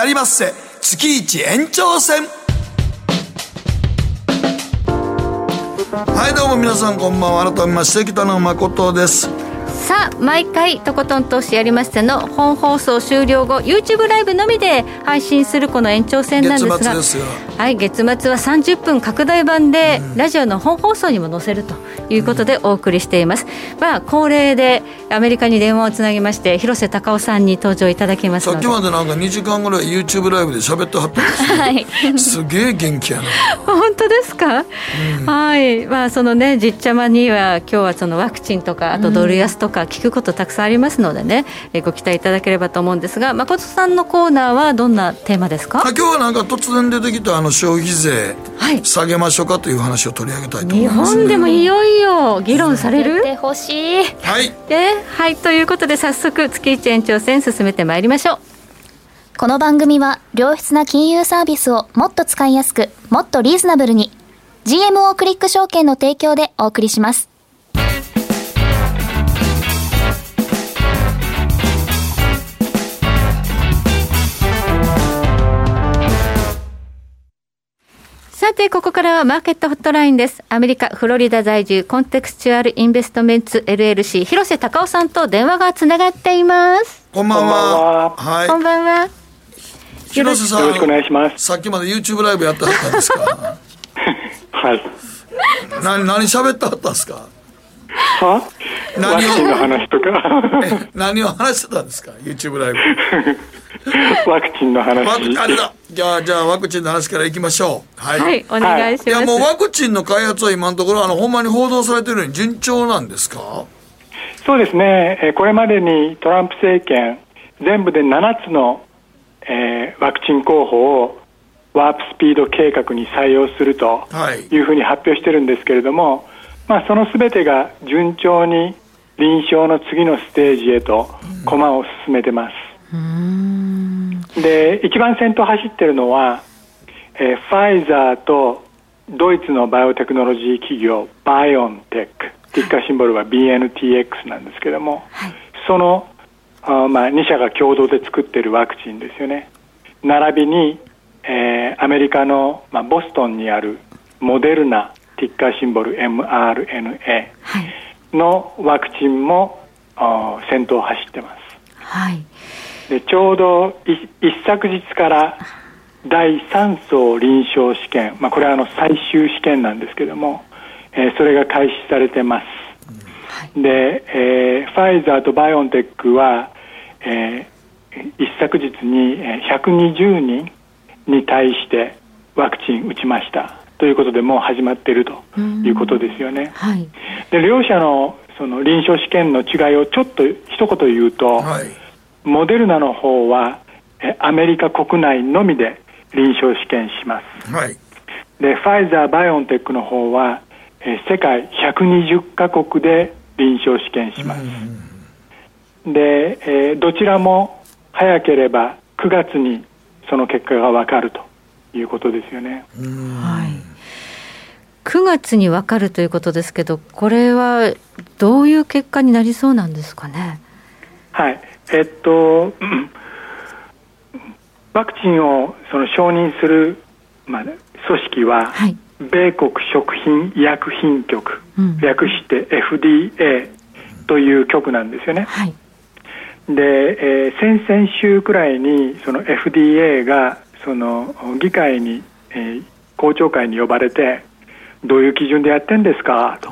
A: やりまっせ。月一延長戦。はいどうも皆さんこんばんは。改めまして北野誠です。
B: さあ毎回とことん投資やりましての本放送終了後 YouTube ライブのみで配信するこの延長戦なんですが
A: 月末ですよ。
B: はい、月末は30分拡大版で、ラジオの本放送にも載せるということでお送りしています、まあ恒例でアメリカに電話をつなぎまして広瀬隆夫さんに登場いただきます
A: さっきまでなんか2時間ぐらい YouTube ライブで喋ってはったんですよ
B: はい。
A: すげえ元気やな。
B: 本当ですか、はい。まあそのね実茶間には今日はそのワクチンとかあとドル安とか聞くことたくさんありますのでね、えご期待いただければと思うんですが誠さんのコーナーはどんなテーマですか？
A: あ今日はなんか突然出てきたあの消費税下げましょうかという話を取り上げたいと思い
B: 日
A: ます、
B: 本でもいよいよ議論される
C: てほしい。
A: はい。
B: えはいということで早速月一延長戦進めてまいりましょう。
C: この番組は良質な金融サービスをもっと使いやすくもっとリーズナブルに GMO クリック証券の提供でお送りします
B: さて、ここからはマーケットホットラインです。アメリカ、フロリダ在住、コンテクスチュアルインベストメンツ LLC、広瀬隆夫さんと電話がつながっています。
A: こんばんは。は。い。
B: こんばんは。
A: 広瀬さん
L: よろしくお願いします。
A: さっきまで YouTube ライブやってはったんですか？
L: はい。
A: 何何喋ってはったんですか？
L: は？
A: 何を？
L: 話とか、
A: え何を話してたんですか？YouTube ライブ
L: ワクチンの話。
A: あれだじゃあじゃあワクチンの話からいきましょう。はい、
B: はいお願いします。
A: い。やもうワクチンの開発は今のところあのほんまに報道されてるように順調なんですか？
L: そうですね、えーこれまでにトランプ政権、全部で7つの、えーワクチン候補をワープスピード計画に採用すると
A: はい。
L: いうふうに発表してるんですけれども、まあ、そのすべてが順調に臨床の次のステージへと駒を進めてます。で一番先頭走ってるのは、えーファイザーとドイツのバイオテクノロジー企業バイオンテック。ティッカーシンボルは BNTX なんですけども、そのあーまあ、2社が共同で作っているワクチンですよね。並びに、えーアメリカの、まあ、ボストンにあるモデルナティッカーシンボル mRNA のワクチンも、先頭を走ってます。
B: はい。
L: でちょうどい一昨日から第3層臨床試験、まあ、これはあの最終試験なんですけども、えーそれが開始されてます、で、えーファイザーとバイオンテックは、えー一昨日にえー120人に対してワクチン打ちました。ということでもう始まっているということですよね。
B: はい。
L: で両者のその臨床試験の違いをちょっと一言言うと、モデルナの方はえアメリカ国内のみで臨床試験します。
A: はい。
L: でファイザーバイオンテックの方はえ世界120カ国で臨床試験します、で、えーどちらも早ければ9月にその結果が分かるということですよね。
B: 9月に分かるということですけど、これはどういう結果になりそうなんですかね？
L: はい、えっと、うん。ワクチンをその承認する、まあ、組織は、米国食品医薬品局、略して FDA という局なんですよね。で、えー先々週くらいにその FDA がその議会に、えー公聴会に呼ばれてどういう基準でやってんですかと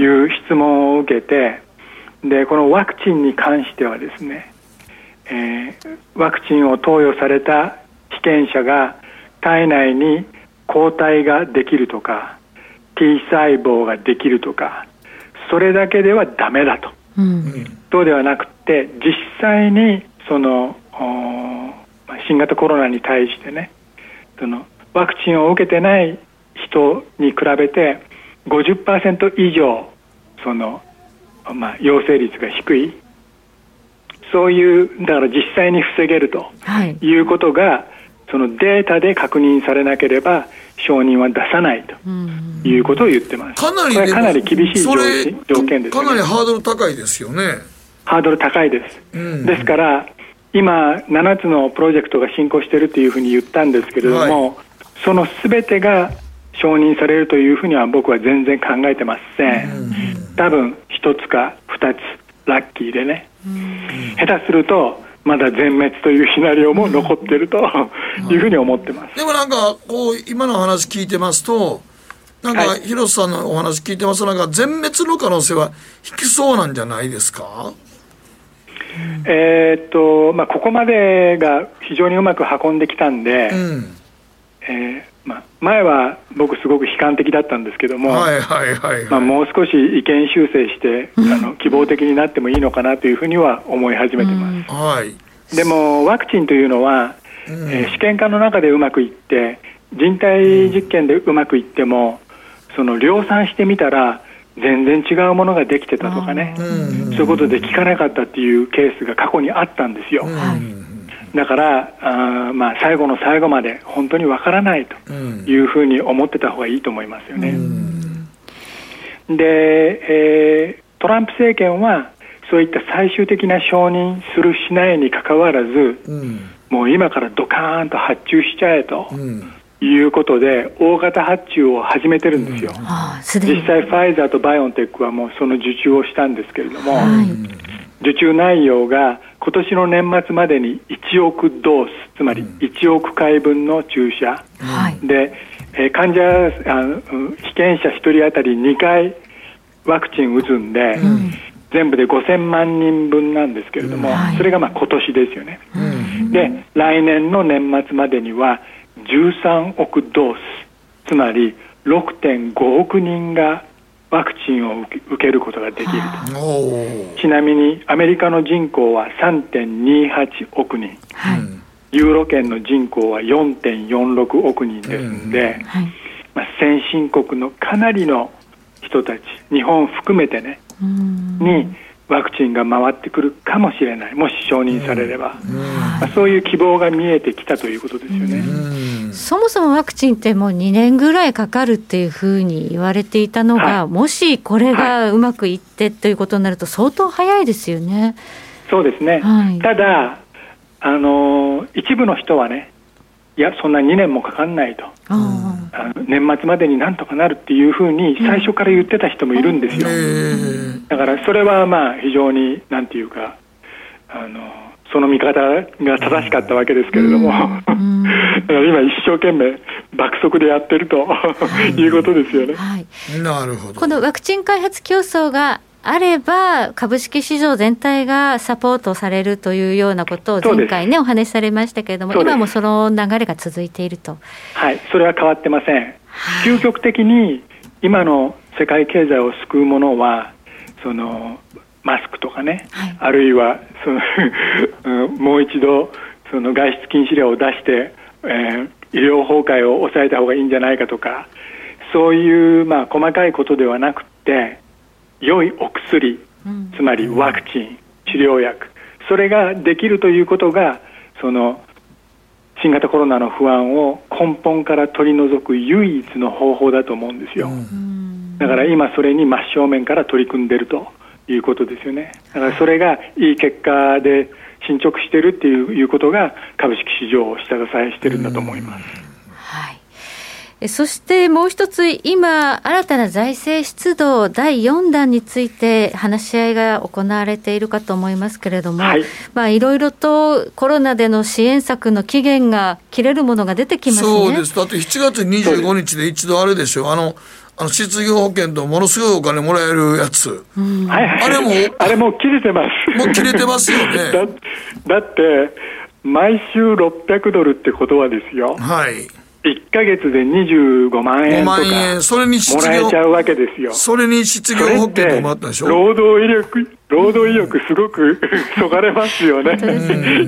L: いう質問を受けてでこのワクチンに関してはですね、えーワクチンを投与された被験者が体内に抗体ができるとか T 細胞ができるとかそれだけではダメだと。そうではなくて実際にその新型コロナに対してねそのワクチンを受けてない人に比べて50%以上その、まあ、陽性率が低いそういうだから実際に防げると
B: はい。
L: いうことがそのデータで確認されなければ承認は出さないということを言ってます。
A: かなり
L: かなり厳しい条件ですよね
A: かなりハードル高いですよね
L: ハードル高いです。
A: うん
L: ですから、今、7つのプロジェクトが進行しているというふうに言ったんですけれども、そのすべてが承認されるというふうには僕は全然考えてません。多分1つか2つ、ラッキーでね、下手するとまだ全滅というシナリオも残ってるというふうに思ってます。
A: でもなんかこう今の話聞いてますとなんか、はい、広瀬さんのお話聞いてますとなんか全滅の可能性は低そうなんじゃないですか？
L: えー、っとまあ、ここまでが非常にうまく運んできたんで、うん、えー、まあ、前は僕すごく悲観的だったんですけども、もう少し意見修正して、あの希望的になってもいいのかなというふうには思い始めてます、はい、でもワクチンというのは、うん、えー、試験管の中でうまくいって人体実験でうまくいっても、その量産してみたら全然違うものができてたとかね、そういうことで効かなかったっていうケースが過去にあったんですよ。だからあ、まあ、最後の最後まで本当にわからないというふうに思ってた方がいいと思いますよね。で、えー、トランプ政権はそういった最終的な承認するしないにかかわらず、もう今からドカーンと発注しちゃえと。いうことで大型発注を始めてるんですよ、うん、実際ファイザーとバイオンテックはもうその受注をしたんですけれども、はい、受注内容が今年の年末までに1億ドースつまり1億回分の注射、うん、で、えー、患者あ被験者1人当たり2回ワクチン打つんで、うん、全部で5000万人分なんですけれども、はい、それがまあ今年ですよね、で来年の年末までには13億ドースつまり6.5億人がワクチンを受けることができると。ちなみにアメリカの人口は3.28億人、はい、ユーロ圏の人口は4.46億人です。ので、うん。はい、まあ、先進国のかなりの人たち日本含めてねにワクチンが回ってくるかもしれない。もし承認されれば、まあ、そういう希望が見えてきたということですよね。
B: そもそもワクチンってもう2年ぐらいかかるっていうふうに言われていたのが、はい、もしこれがうまくいってということになると相当早いですよね。
L: そうですね、はい、ただあの一部の人はねいやそんな2年もかかんないと。あの年末までになんとかなるっていうふうに最初から言ってた人もいるんですよ、だからそれはまあ非常になんていうかあのその見方が正しかったわけですけれども、だから今一生懸命爆速でやってると いうことですよね、はい、
A: なるほど。
B: このワクチン開発競争があれば、株式市場全体がサポートされるというようなことを前回ね、お話しされましたけれども、今もその流れが続いていると。
L: はい、それは変わってません。究極的に今の世界経済を救うものは、そのマスクとかね、はい、あるいはその もう一度その外出禁止令を出して、えー、医療崩壊を抑えた方がいいんじゃないかとかそういうまあ細かいことではなくて良いお薬、つまりワクチン、治療薬、それができるということが、その新型コロナの不安を根本から取り除く唯一の方法だと思うんですよ。だから今それに真正面から取り組んでいるということですよね。だからそれがいい結果で進捗しているっていうことが株式市場を下支えしてるんだと思います。
B: そしてもう一つ、今、新たな財政出動第4弾について話し合いが行われているかと思いますけれども、はいまあ、いろいろとコロナでの支援策の期限が切れるものが出てきます、ね、
A: そうです、だって7月25日で一度あれでしょ、あのあの失業保険とものすごいお金もらえるやつ、
L: うん、あれも、あれも切れてます。
A: もう切れてますよね。
L: だだって、毎週600ドルってことはですよ。はい。1か月で25万円とか円それにもらえちゃうわけですよ。
A: それに失業保険ともあったでしょ？
L: 労働威力、労働意欲すごくそがれますよね。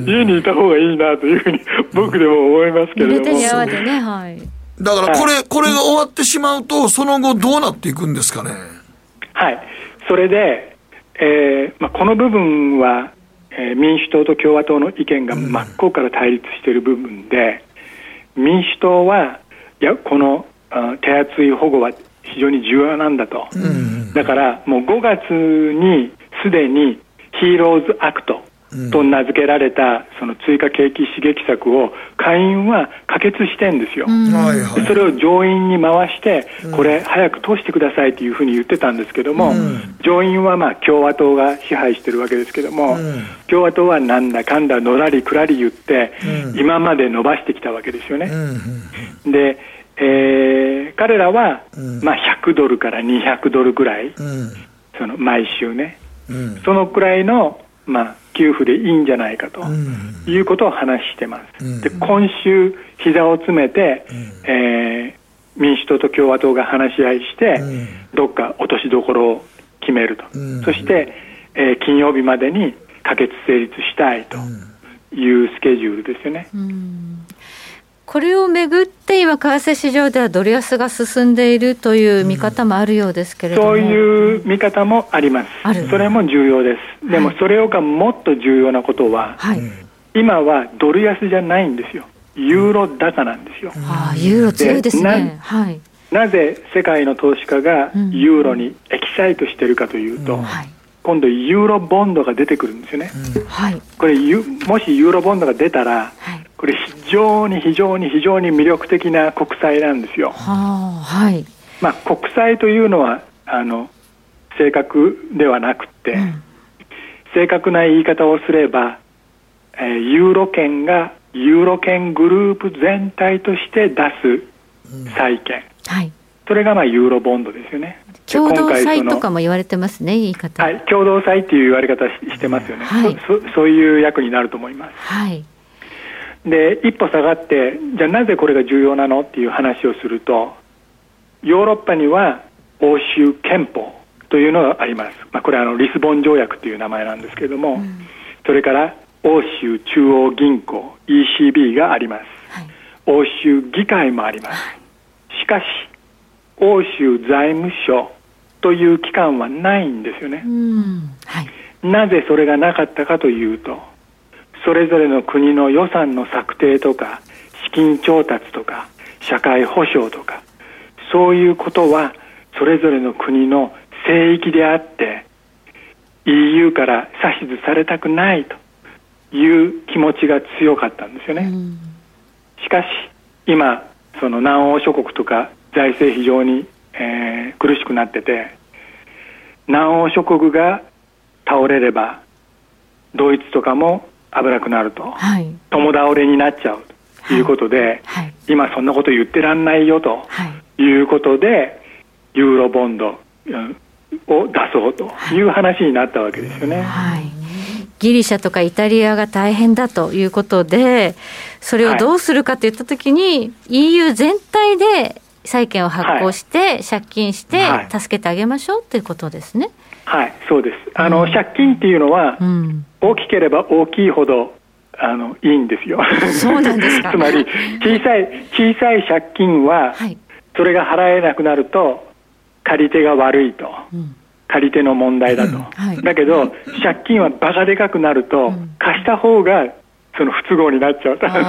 L: 家にいた方がいいなというふうに僕でも思いますけれども。ね、
A: はい。だからこれ、これが終わってしまうと、その後どうなっていくんですかね？
L: はい。それで、えーまあ、この部分は、えー、民主党と共和党の意見が真っ向から対立している部分で、民主党はいやこの手厚い保護は非常に重要なんだと、うん、だからもう5月にすでにヒーローズアクトと名付けられたその追加景気刺激策を下院は可決してんですよ、でそれを上院に回してこれ早く通してくださいというふうに言ってたんですけども、上院はまあ共和党が支配してるわけですけども、共和党はなんだかんだのらりくらり言って、今まで伸ばしてきたわけですよね。でえー、彼らは、まあ、100ドルから200ドルぐらい、その毎週ね、そのくらいの、まあ、給付でいいんじゃないかということを話してます。で今週膝を詰めて、えー、民主党と共和党が話し合いして、どっか落としどころを決めると、そして、えー、金曜日までに可決成立したいというスケジュールですよね。
B: これをめぐって今、為替市場ではドル安が進んでいるという見方もあるようですけれども、
L: そういう見方もあります、それも重要です、でもそれよりもっと重要なことは、はい、今はドル安じゃないんですよ、ユーロ高なんですよ。
B: あユーロ強いですね。はい。
L: なぜ世界の投資家がユーロにエキサイトしてるかというと、うん。はい、今度ユーロボンドが出てくるんですよね、うん。はい、これもしユーロボンドが出たら、はい、これ非常に非常に非常に魅力的な国債なんですよ。はい。まあ国債というのはあの正確ではなくて、うん、正確な言い方をすれば、えー、ユーロ圏がユーロ圏グループ全体として出す債券、うん、はい、それがまあユーロボンドですよね。
B: 共同債とかも言われてますね、言い方。
L: はい、共同債っていう言われ方してますよね、はい、そそういう役になると思います。はい。で一歩下がってじゃあなぜこれが重要なのっていう話をするとヨーロッパには欧州憲法というのがあります、まあ、これはあのリスボン条約という名前なんですけれども、うん、それから欧州中央銀行 ECB があります、はい、欧州議会もあります、しかし欧州財務省という機関はないんですよね、はい、なぜそれがなかったかというとそれぞれの国の予算の策定とか資金調達とか社会保障とかそういうことはそれぞれの国の聖域であって EU から指図されたくないという気持ちが強かったんですよね。しかし今その南欧諸国とか財政非常に、えー、苦しくなってて南欧諸国が倒れればドイツとかも危なくなると、はい、共倒れになっちゃうとい。うことで、はい、今そんなこと言ってらんないよとい。うことで、ユーロボンドを出そうとい。う話になったわけですよね。
B: ギリシャとかイタリアが大変だということで、それをどうするかといったときに、EU 全体で債券を発行して、借金して助けてあげましょうということですね。
L: はい、そうです。あの、うん、借金っていうのは、うん、大きければ大きいほどあのいいんですよ。
B: そうなんですか。
L: つまり小さい小さい借金は、はい、それが払えなくなると借り手が悪いと。うん。借り手の問題だと、はい、だけど、借金はバカでかくなると、貸した方がその不都合になっちゃう。だから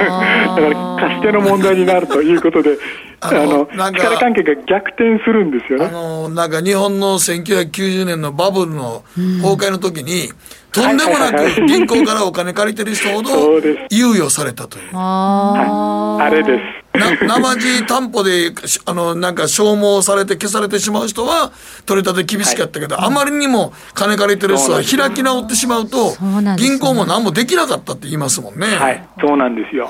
L: 貸し手の問題になるということで あの力関係が逆転するんですよね。
A: あのなんか日本の1990年のバブルの崩壊の時に、とんでもなく銀行からお金借りてる人ほど猶予されたという。
L: はい、あれです。
A: な生地担保であのなんか消耗されて消されてしまう人は取り立て厳しかったけど、はい、あまりにも金借りてる人は開き直ってしまうと、銀行も何もできなかったって言いますもんね。
L: はい、そうなんですよ。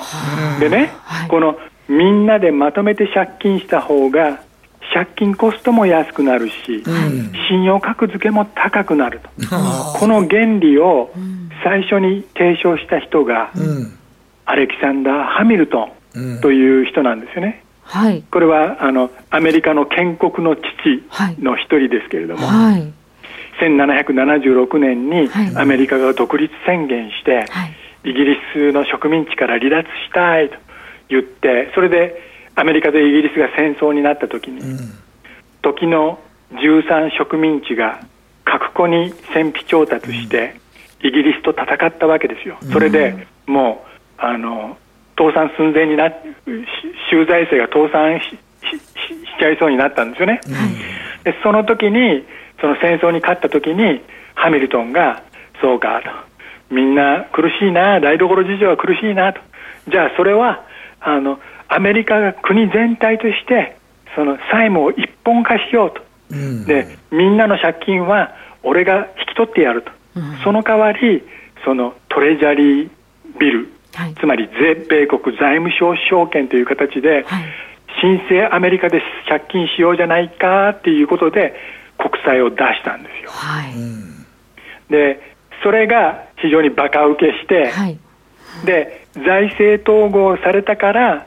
L: でね、はい、このみんなでまとめて借金した方が借金コストも安くなるし、うん、信用格付けも高くなると、この原理を最初に提唱した人が、うん、アレキサンダー・ハミルトンという人なんですよね。はい、これはあのアメリカの建国の父の一人ですけれども、はい、1776年にアメリカが独立宣言して、はい、イギリスの植民地から離脱したいと言ってそれでアメリカとイギリスが戦争になった時に、うん、時の13植民地が各個に戦費調達して、イギリスと戦ったわけですよ。それでもうあの倒産寸前にな州財政が倒産ししちゃいそうになったんですよね。でその時にその戦争に勝った時にハミルトンがそうかとみんな苦しいな、台所事情は苦しいなと。じゃあそれは、あの、アメリカが国全体として、その債務を一本化しようと。うん、で、みんなの借金は俺が引き取ってやると。うん、その代わり、そのトレジャリービル、はい、つまり米国財務省証券という形で、はい、新生アメリカで借金しようじゃないかっていうことで国債を出したんですよ。はい、でそれが非常にバカ受けして、はい、で財政統合されたから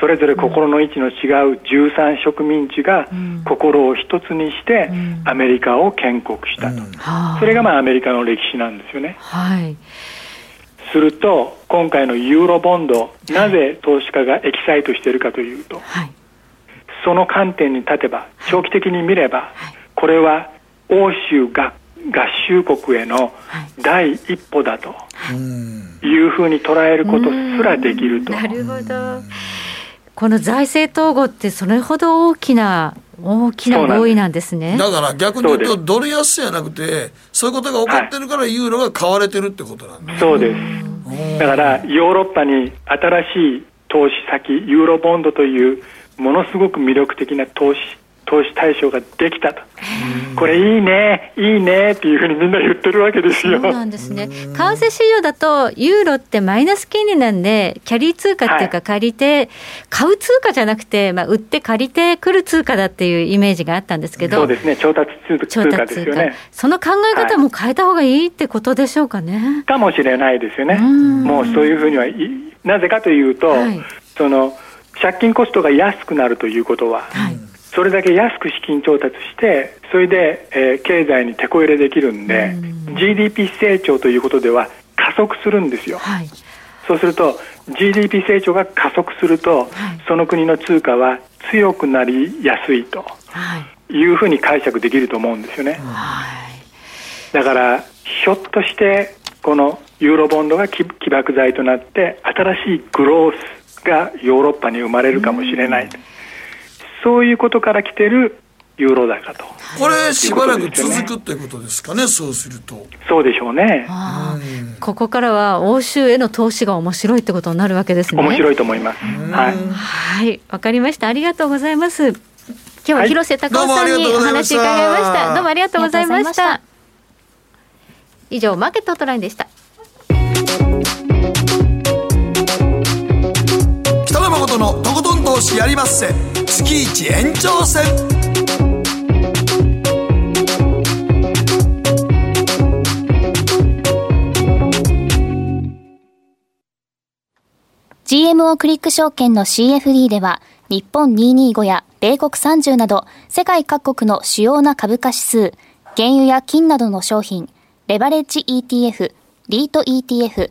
L: それぞれ心の位置の違う13植民地が心を一つにしてアメリカを建国したと、それがまあアメリカの歴史なんですよね。はいすると今回のユーロボンドなぜ投資家がエキサイトしているかというと、はい、その観点に立てば長期的に見れば、はい、これは欧州が合衆国への第一歩だとい。うふうに捉えることすらできると。
B: なるほど。この財政統合ってそれほど大きな大きな合意なんですね。
A: だから逆に言うと、ドル安じゃなくて、そういうことが起こってるから、ユーロが買われてるってことなん
L: です、そうです。だから、ヨーロッパに新しい投資先、ユーロボンドという、ものすごく魅力的な投資投資対象ができたと、これいいね、いいねっていうふうにみんな言ってるわけですよ。
B: そうなんですね。為替市場だと、ユーロってマイナス金利なんで、キャリー通貨っていうか、借りて、はい、買う通貨じゃなくて、まあ、売って借りてくる通貨だっていうイメージがあったんですけど、
L: そうですね、調達通貨ですよね。
B: その考え方も変えた方がいいってことでしょうかね。
L: はい、かもしれないですよね。もうそういうふうには、なぜかというと、はい、その借金コストが安くなるということは、はいそれだけ安く資金調達してそれで、えー、経済にてこ入れできるんで、ん、GDP 成長ということでは加速するんですよ、はい、そうすると GDP 成長が加速すると、はい、その国の通貨は強くなりやすいとい。うふうに解釈できると思うんですよね、はい、だからひょっとしてこのユーロボンドが起爆剤となって新しいグロースがヨーロッパに生まれるかもしれない、そういうことから来てるユーロ高と。
A: これ、しばらく続くということですかね、そうすると。
L: そうでしょうね。
B: ここからは欧州への投資が面白いってことになるわけですね。
L: 面白いと思います。はい。
B: はい、わかりました。ありがとうございます。今日は広瀬隆夫さんにお話伺いました。どうもありがとうございました。以上、マーケットトラインでした。
A: 北野誠のとことん投資やりまっせ。月一延長戦「
C: GMO クリック証券の CFD では日本225や米国30など世界各国の主要な株価指数、原油や金などの商品、レバレッジ ETF、リート ETF、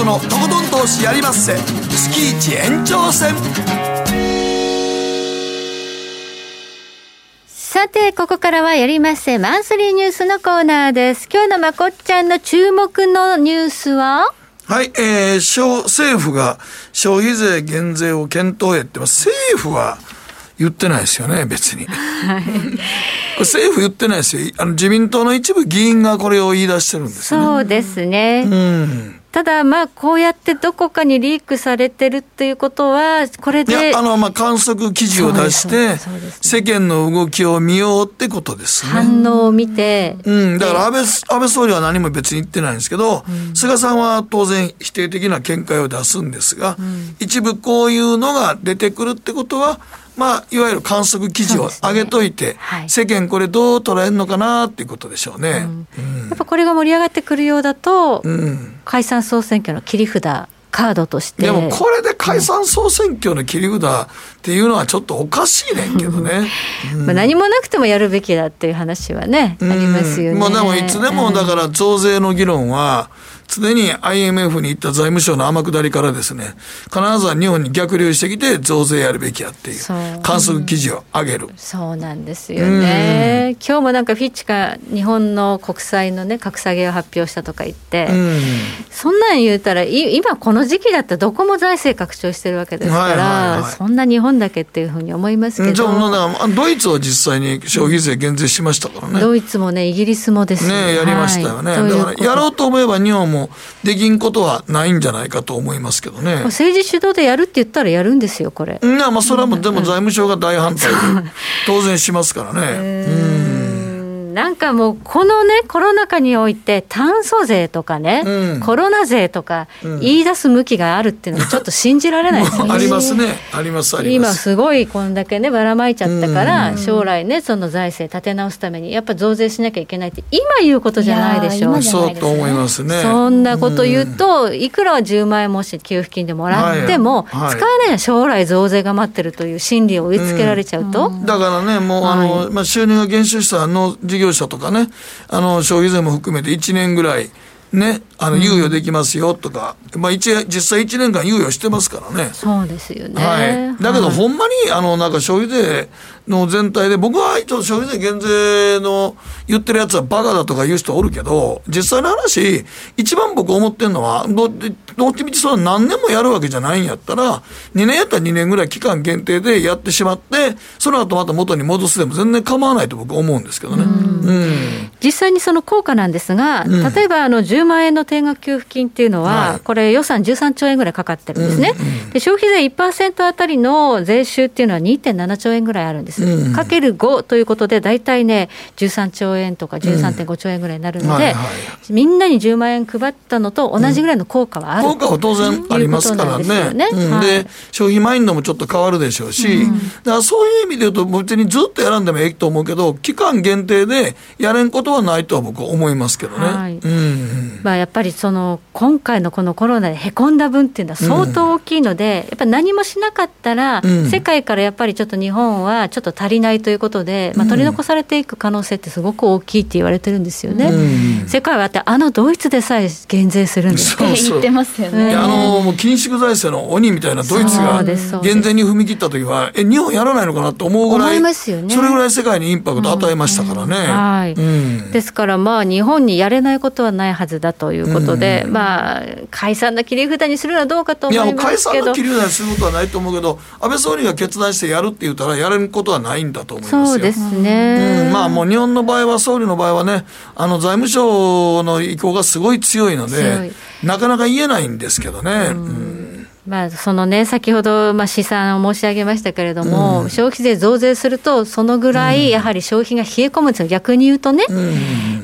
A: 北野誠のとことん投資やりまっせ月一延長戦
B: さて、ここからはやりませマンスリーニュースのコーナーです。今日のまこっちゃんの注目のニュースは？
A: はい、えー、政府が消費税減税を検討へってます。政府は言ってないですよね、別に。はい、政府言ってないですよ。あの自民党の一部議員がこれを言い出してるんです
B: ね。そうですね。うん。ただ、まあ、こうやってどこかにリークされてるっていうことは、これで。
A: あの、まあ、観測記事を出して、世間の動きを見ようってことですね。
B: 反応を見て。
A: うん、だから安倍、安倍総理は何も別に言ってないんですけど、うん、菅さんは当然否定的な見解を出すんですが、うん、一部こういうのが出てくるってことは、まあ、いわゆる観測記事を上げといて、ねはい、世間これどう捉えるのかなっていうことでしょうね、うん。
B: うん、やっぱこれが盛り上がってくるようだと、うん、解散総選挙の切り札カードとして。
A: でもこれで解散総選挙の切り札っていうのはちょっとおかしいねんけどね、
B: まあ何もなくてもやるべきだっていう話はね、ありますよね、
A: まあ、でもいつでもだから増税の議論は、常に IMF に行った財務省の天下りからですね、必ずは日本に逆流してきて増税やるべきやっていう観測記事を上げる。
B: そうなんですよね。今日もなんかフィッチが日本の国債のね、格下げを発表したとか言って、そんなん言うたら、今この時期だったらどこも財政拡張してるわけですから、そんな日本だけっていうふうに思いますけど。じゃ
A: あ、ドイツは実際に消費税減税しましたからね。
B: ドイツもね、イギリスもです
A: ね。ねやりましたよね。はい、だからやろうと思えば日本ももできんことはないんじゃないかと思いますけどね。
B: 政治主導でやるって言ったらやるんですよ、これ。
A: いや、まあ、それはもう、でも財務省が大反対 当然しますからね。うん
B: なんかもう、このね、コロナ禍において、炭素税とかね、うん、コロナ税とか、言い出す向きがあるっていうのは、ちょっと信じられない。ですね。
A: ありますね、あります、あります。
B: 今、すごいこんだけね、ばらまいちゃったから、将来ね、その財政立て直すために、やっぱ増税しなきゃいけないって、今言うことじゃないでしょう。
A: そうと思いますね。
B: そんなこと言うと、いくらは10万円もし給付金でもらっても、使えない将来増税が待ってるという心理を植え付けられちゃうと。
A: だからね、もう、あの、まあ、収入が減少したの事業者とかね、あの、消費税も含めて1年ぐらい、ね、あの猶予できますよとか、うん、まあ一実際1年間猶予してますからね。
B: そうですよね。
A: はい。だけど、はい、ほんまに、あの、なんか消費税の全体で、僕はちょっと消費税減税の言ってるやつはバカだとか言う人おるけど、実際の話、一番僕思ってるのは、どどっちみちそ何年もやるわけじゃないんやったら、2年やったら2年ぐらい期間限定でやってしまって、その後また元に戻すでも全然構わないと僕思うんですけどね。うん、
B: 実際にその効果なんですが、例えばあの10万円の定額給付金っていうのは、はい、これ予算13兆円ぐらいかかってるんですね。で消費税1%あたりの税収っていうのは2.7兆円ぐらいあるんです。です、かける5ということで、大体ね、13兆円とか13.5兆円ぐらいになるので、みんなに10万円配ったのと同じぐらいの効果はある、
A: 効果は当然ありますからね。で、消費マインドもちょっと変わるでしょうし、だからそういう意味で言うと、別にずっとやらんでもええと思うけど、期間限定でやれんことはないとは僕は思いますけどね。はい。うん
B: まあ、やっぱりその今回のこのコロナでへこんだ分っていうのは相当大きいので、やっぱり何もしなかったら、世界からやっぱりちょっと日本はちょっとと足りないということで、まあ、取り残されていく可能性ってすごく大きいって言われてるんですよね。うん、世界はってあのドイツでさえ減税するんです
C: って。言ってますよね。
A: あのもう緊縮財政の鬼みたいなドイツが減税に踏み切った時はえ日本やらないのかなと思うぐらい、ね、それぐらい世界にインパクト与えましたからね。
B: はい、ですからまあ日本にやれないことはないはずだということで、まあ解散の切り札にするのはどうかと思いますけど。いや解散
A: の切り札にすることはないと思うけど安倍総理が決断してやるって言ったらやれることはないんだと思います
B: そうですね、
A: うん、まあもう日本の場合は総理の場合はねあの財務省の意向がすごい強いのでなかなか言えないんですけどね。うん。
B: まあ、そのね、先ほど、まあ、試算を申し上げましたけれども、うん、消費税増税すると、そのぐらいやはり消費が冷え込むんですよ、逆に言うとね、うん、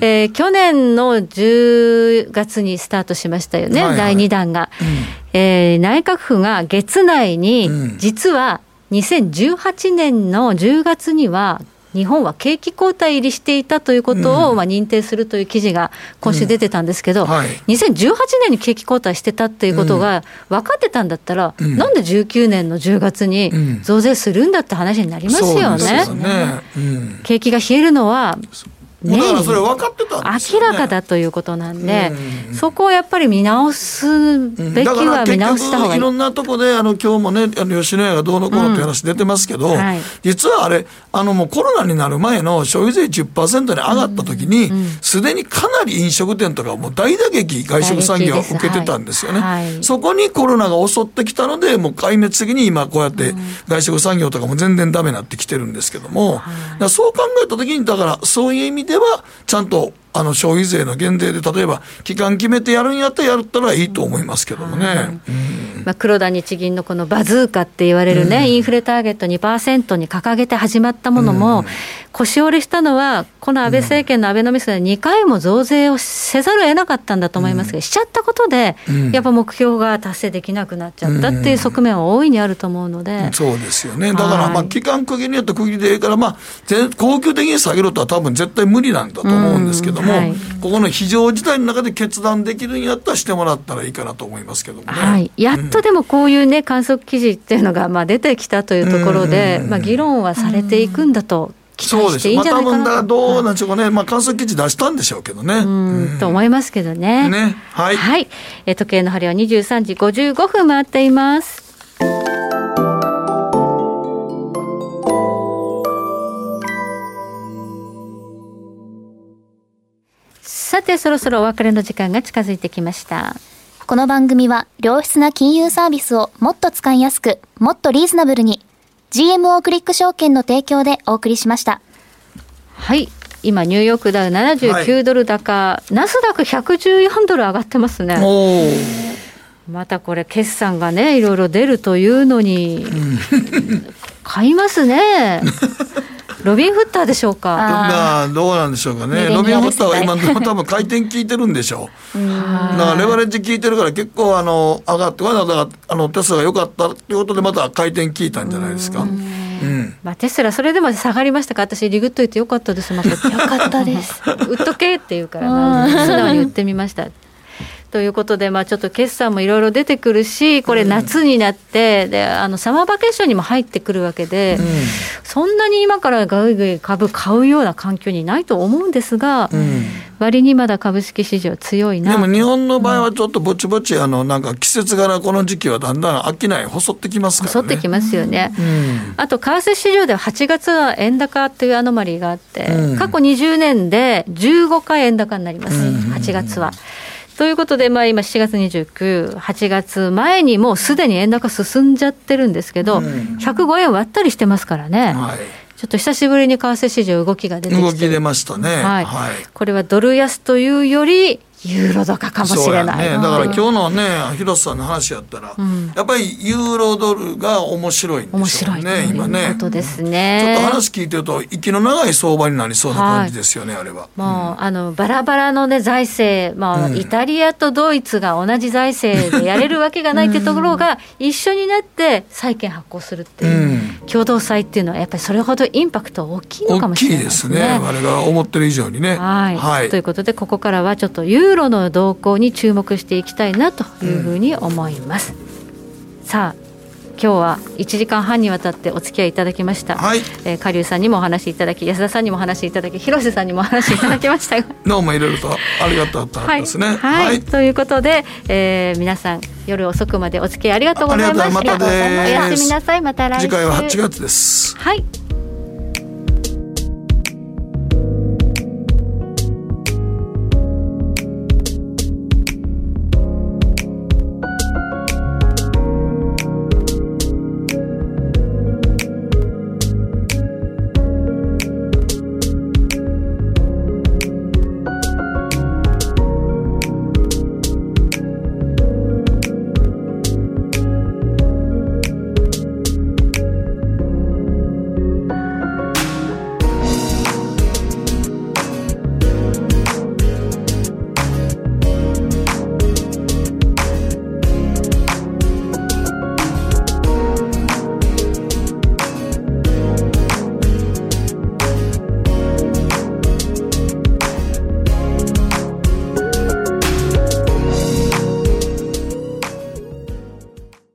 B: えー、去年の10月にスタートしましたよね、はいはい、第2弾が、うん、えー、内閣府が月内に、実は2018年の10月には、日本は景気後退入りしていたということを、まあ認定するという記事が今週出てたんですけど、うん。はい、2018年に景気後退してたっていうことが分かってたんだったら、うん、なんで19年の10月に増税するんだって話になりますよね。うん、ね。景気が冷えるのは
A: それ分かってた
B: ね、明らかだということなんで、うん、そこをやっぱり見直すべきは見直した方がいい。
A: いろんなとこであの今日もねあの吉野家がどうのこうのって話出てますけど、うん。はい、実はあれあのもうコロナになる前の消費税10%に上がった時にすで、うん、にかなり飲食店とかもう大打撃外食産業を受けてたんですよね、はいはい、そこにコロナが襲ってきたのでもう壊滅的に今こうやって外食産業とかも全然ダメになってきてるんですけども、そう考えた時にだからそういう意味ではちゃんとあの消費税の減税で、例えば期間決めてやるんやったらやったらいいと思いますけどもね。
B: まあ、黒田日銀のこのバズーカって言われるね、うん、インフレターゲット2%に掲げて始まったものも、うん、腰折れしたのは、この安倍政権のアベノミスで2回も増税をせざるを得なかったんだと思いますが、うん、しちゃったことで、やっぱ目標が達成できなくなっちゃったっていう側面は大いにあると思うので。
A: そうですよね。だから、まあ、期間区切りによって区切りでいいから、まあ、恒久的に下げるとは多分絶対無理なんだと思うんですけども、はい、ここの非常事態の中で決断できるんやったらしてもらったらいいかなと思いますけどもね。
B: はい、やっとでもこういうね、観測記事っていうのがまあ出てきたというところで、まあ、議論はされていくんだと。期待していいんじゃないかな、まあ、多分
A: どうなんでしょうかね、まあ、観測記事出したんでしょうけどね。
B: うん。と思いますけどね。
A: ね。はい、
B: はい、え時計の針は23時55分回っています。さてそろそろお別れの時間が近づいてきました。
C: この番組は良質な金融サービスをもっと使いやすくもっとリーズナブルに GMO クリック証券の提供でお送りしました。
B: はい。今ニューヨークダウ79ドル高、はい、ナスダック114ドル上がってますね。またこれ決算がねいろいろ出るというのに、買いますね ロビンフッターでしょうか。
A: まあどうなんでしょうかね。ロビンフッターは今 多分回転効いてるんでしょう。だからレバレッジ効いてるから結構あの上がってだからあのテスラが良かったっていうことでまた回転効いたんじゃないですか。うん、
B: まあ、テスラそれでも下がりましたか。私リグっといてよかったです。またよ
C: かったです。
B: 売っとけって言うから、まあ、素直に売ってみましたということで、まあ、ちょっと決算もいろいろ出てくるし、これ、夏になって、であのサマーバケーションにも入ってくるわけで、うん、そんなに今からぐいぐい株買うような環境にないと思うんですが、うん、割にまだ株式市場強いな。
A: でも日本の場合はちょっとぼちぼち、あのなんか季節柄、この時期はだんだん飽きない、細ってきますから、ね、
B: 細ってきますよね。うん、あと、為替市場では8月は円高というアノマリーがあって、過去20年で15回円高になります、8月は。ということで、まあ、今、7月29、8月前にもうすでに円高進んじゃってるんですけど、うん、105円割ったりしてますからね。はい。ちょっと久しぶりに為替市場動きが出てきて。
A: 動き出ましたね、
B: はい、はい、これはドル安というよりユーロ高かもしれない、
A: ね、だから今日のね広瀬さんの話やったら、うん、やっぱりユーロドルが面白いんでしょうね。今ね。
B: ことですね。
A: ちょっと話聞いてると息の長い相場になりそうな感じですよね、はい、あれは。
B: もう、うん、あのバラバラのね財政まあ、うん、イタリアとドイツが同じ財政でやれるわけがないってところが一緒になって債券発行するっていう、共同債っていうのはやっぱりそれほどインパクト大きいのかもしれないですね。大きいですね。
A: あれが思ってる以上にね。
B: はい、はい、ということでここからはちょっとユーーロの動向に注目していきたいなというふうに思います、うん、さあ今日は1時間半にわたってお付き合いいただきました、はい、えー、下流さんにもお話しいただき安田さんにもお話しいただき広瀬さんにもお話しいただきました
A: どうもいろいろとありがとうったですね、はい、
B: はい。はい、ということで、えー、皆さん夜遅くまでお付き合いありがとうございました。
A: またお
B: やすみなさい。また来週。
A: 次回は8月です。
B: はい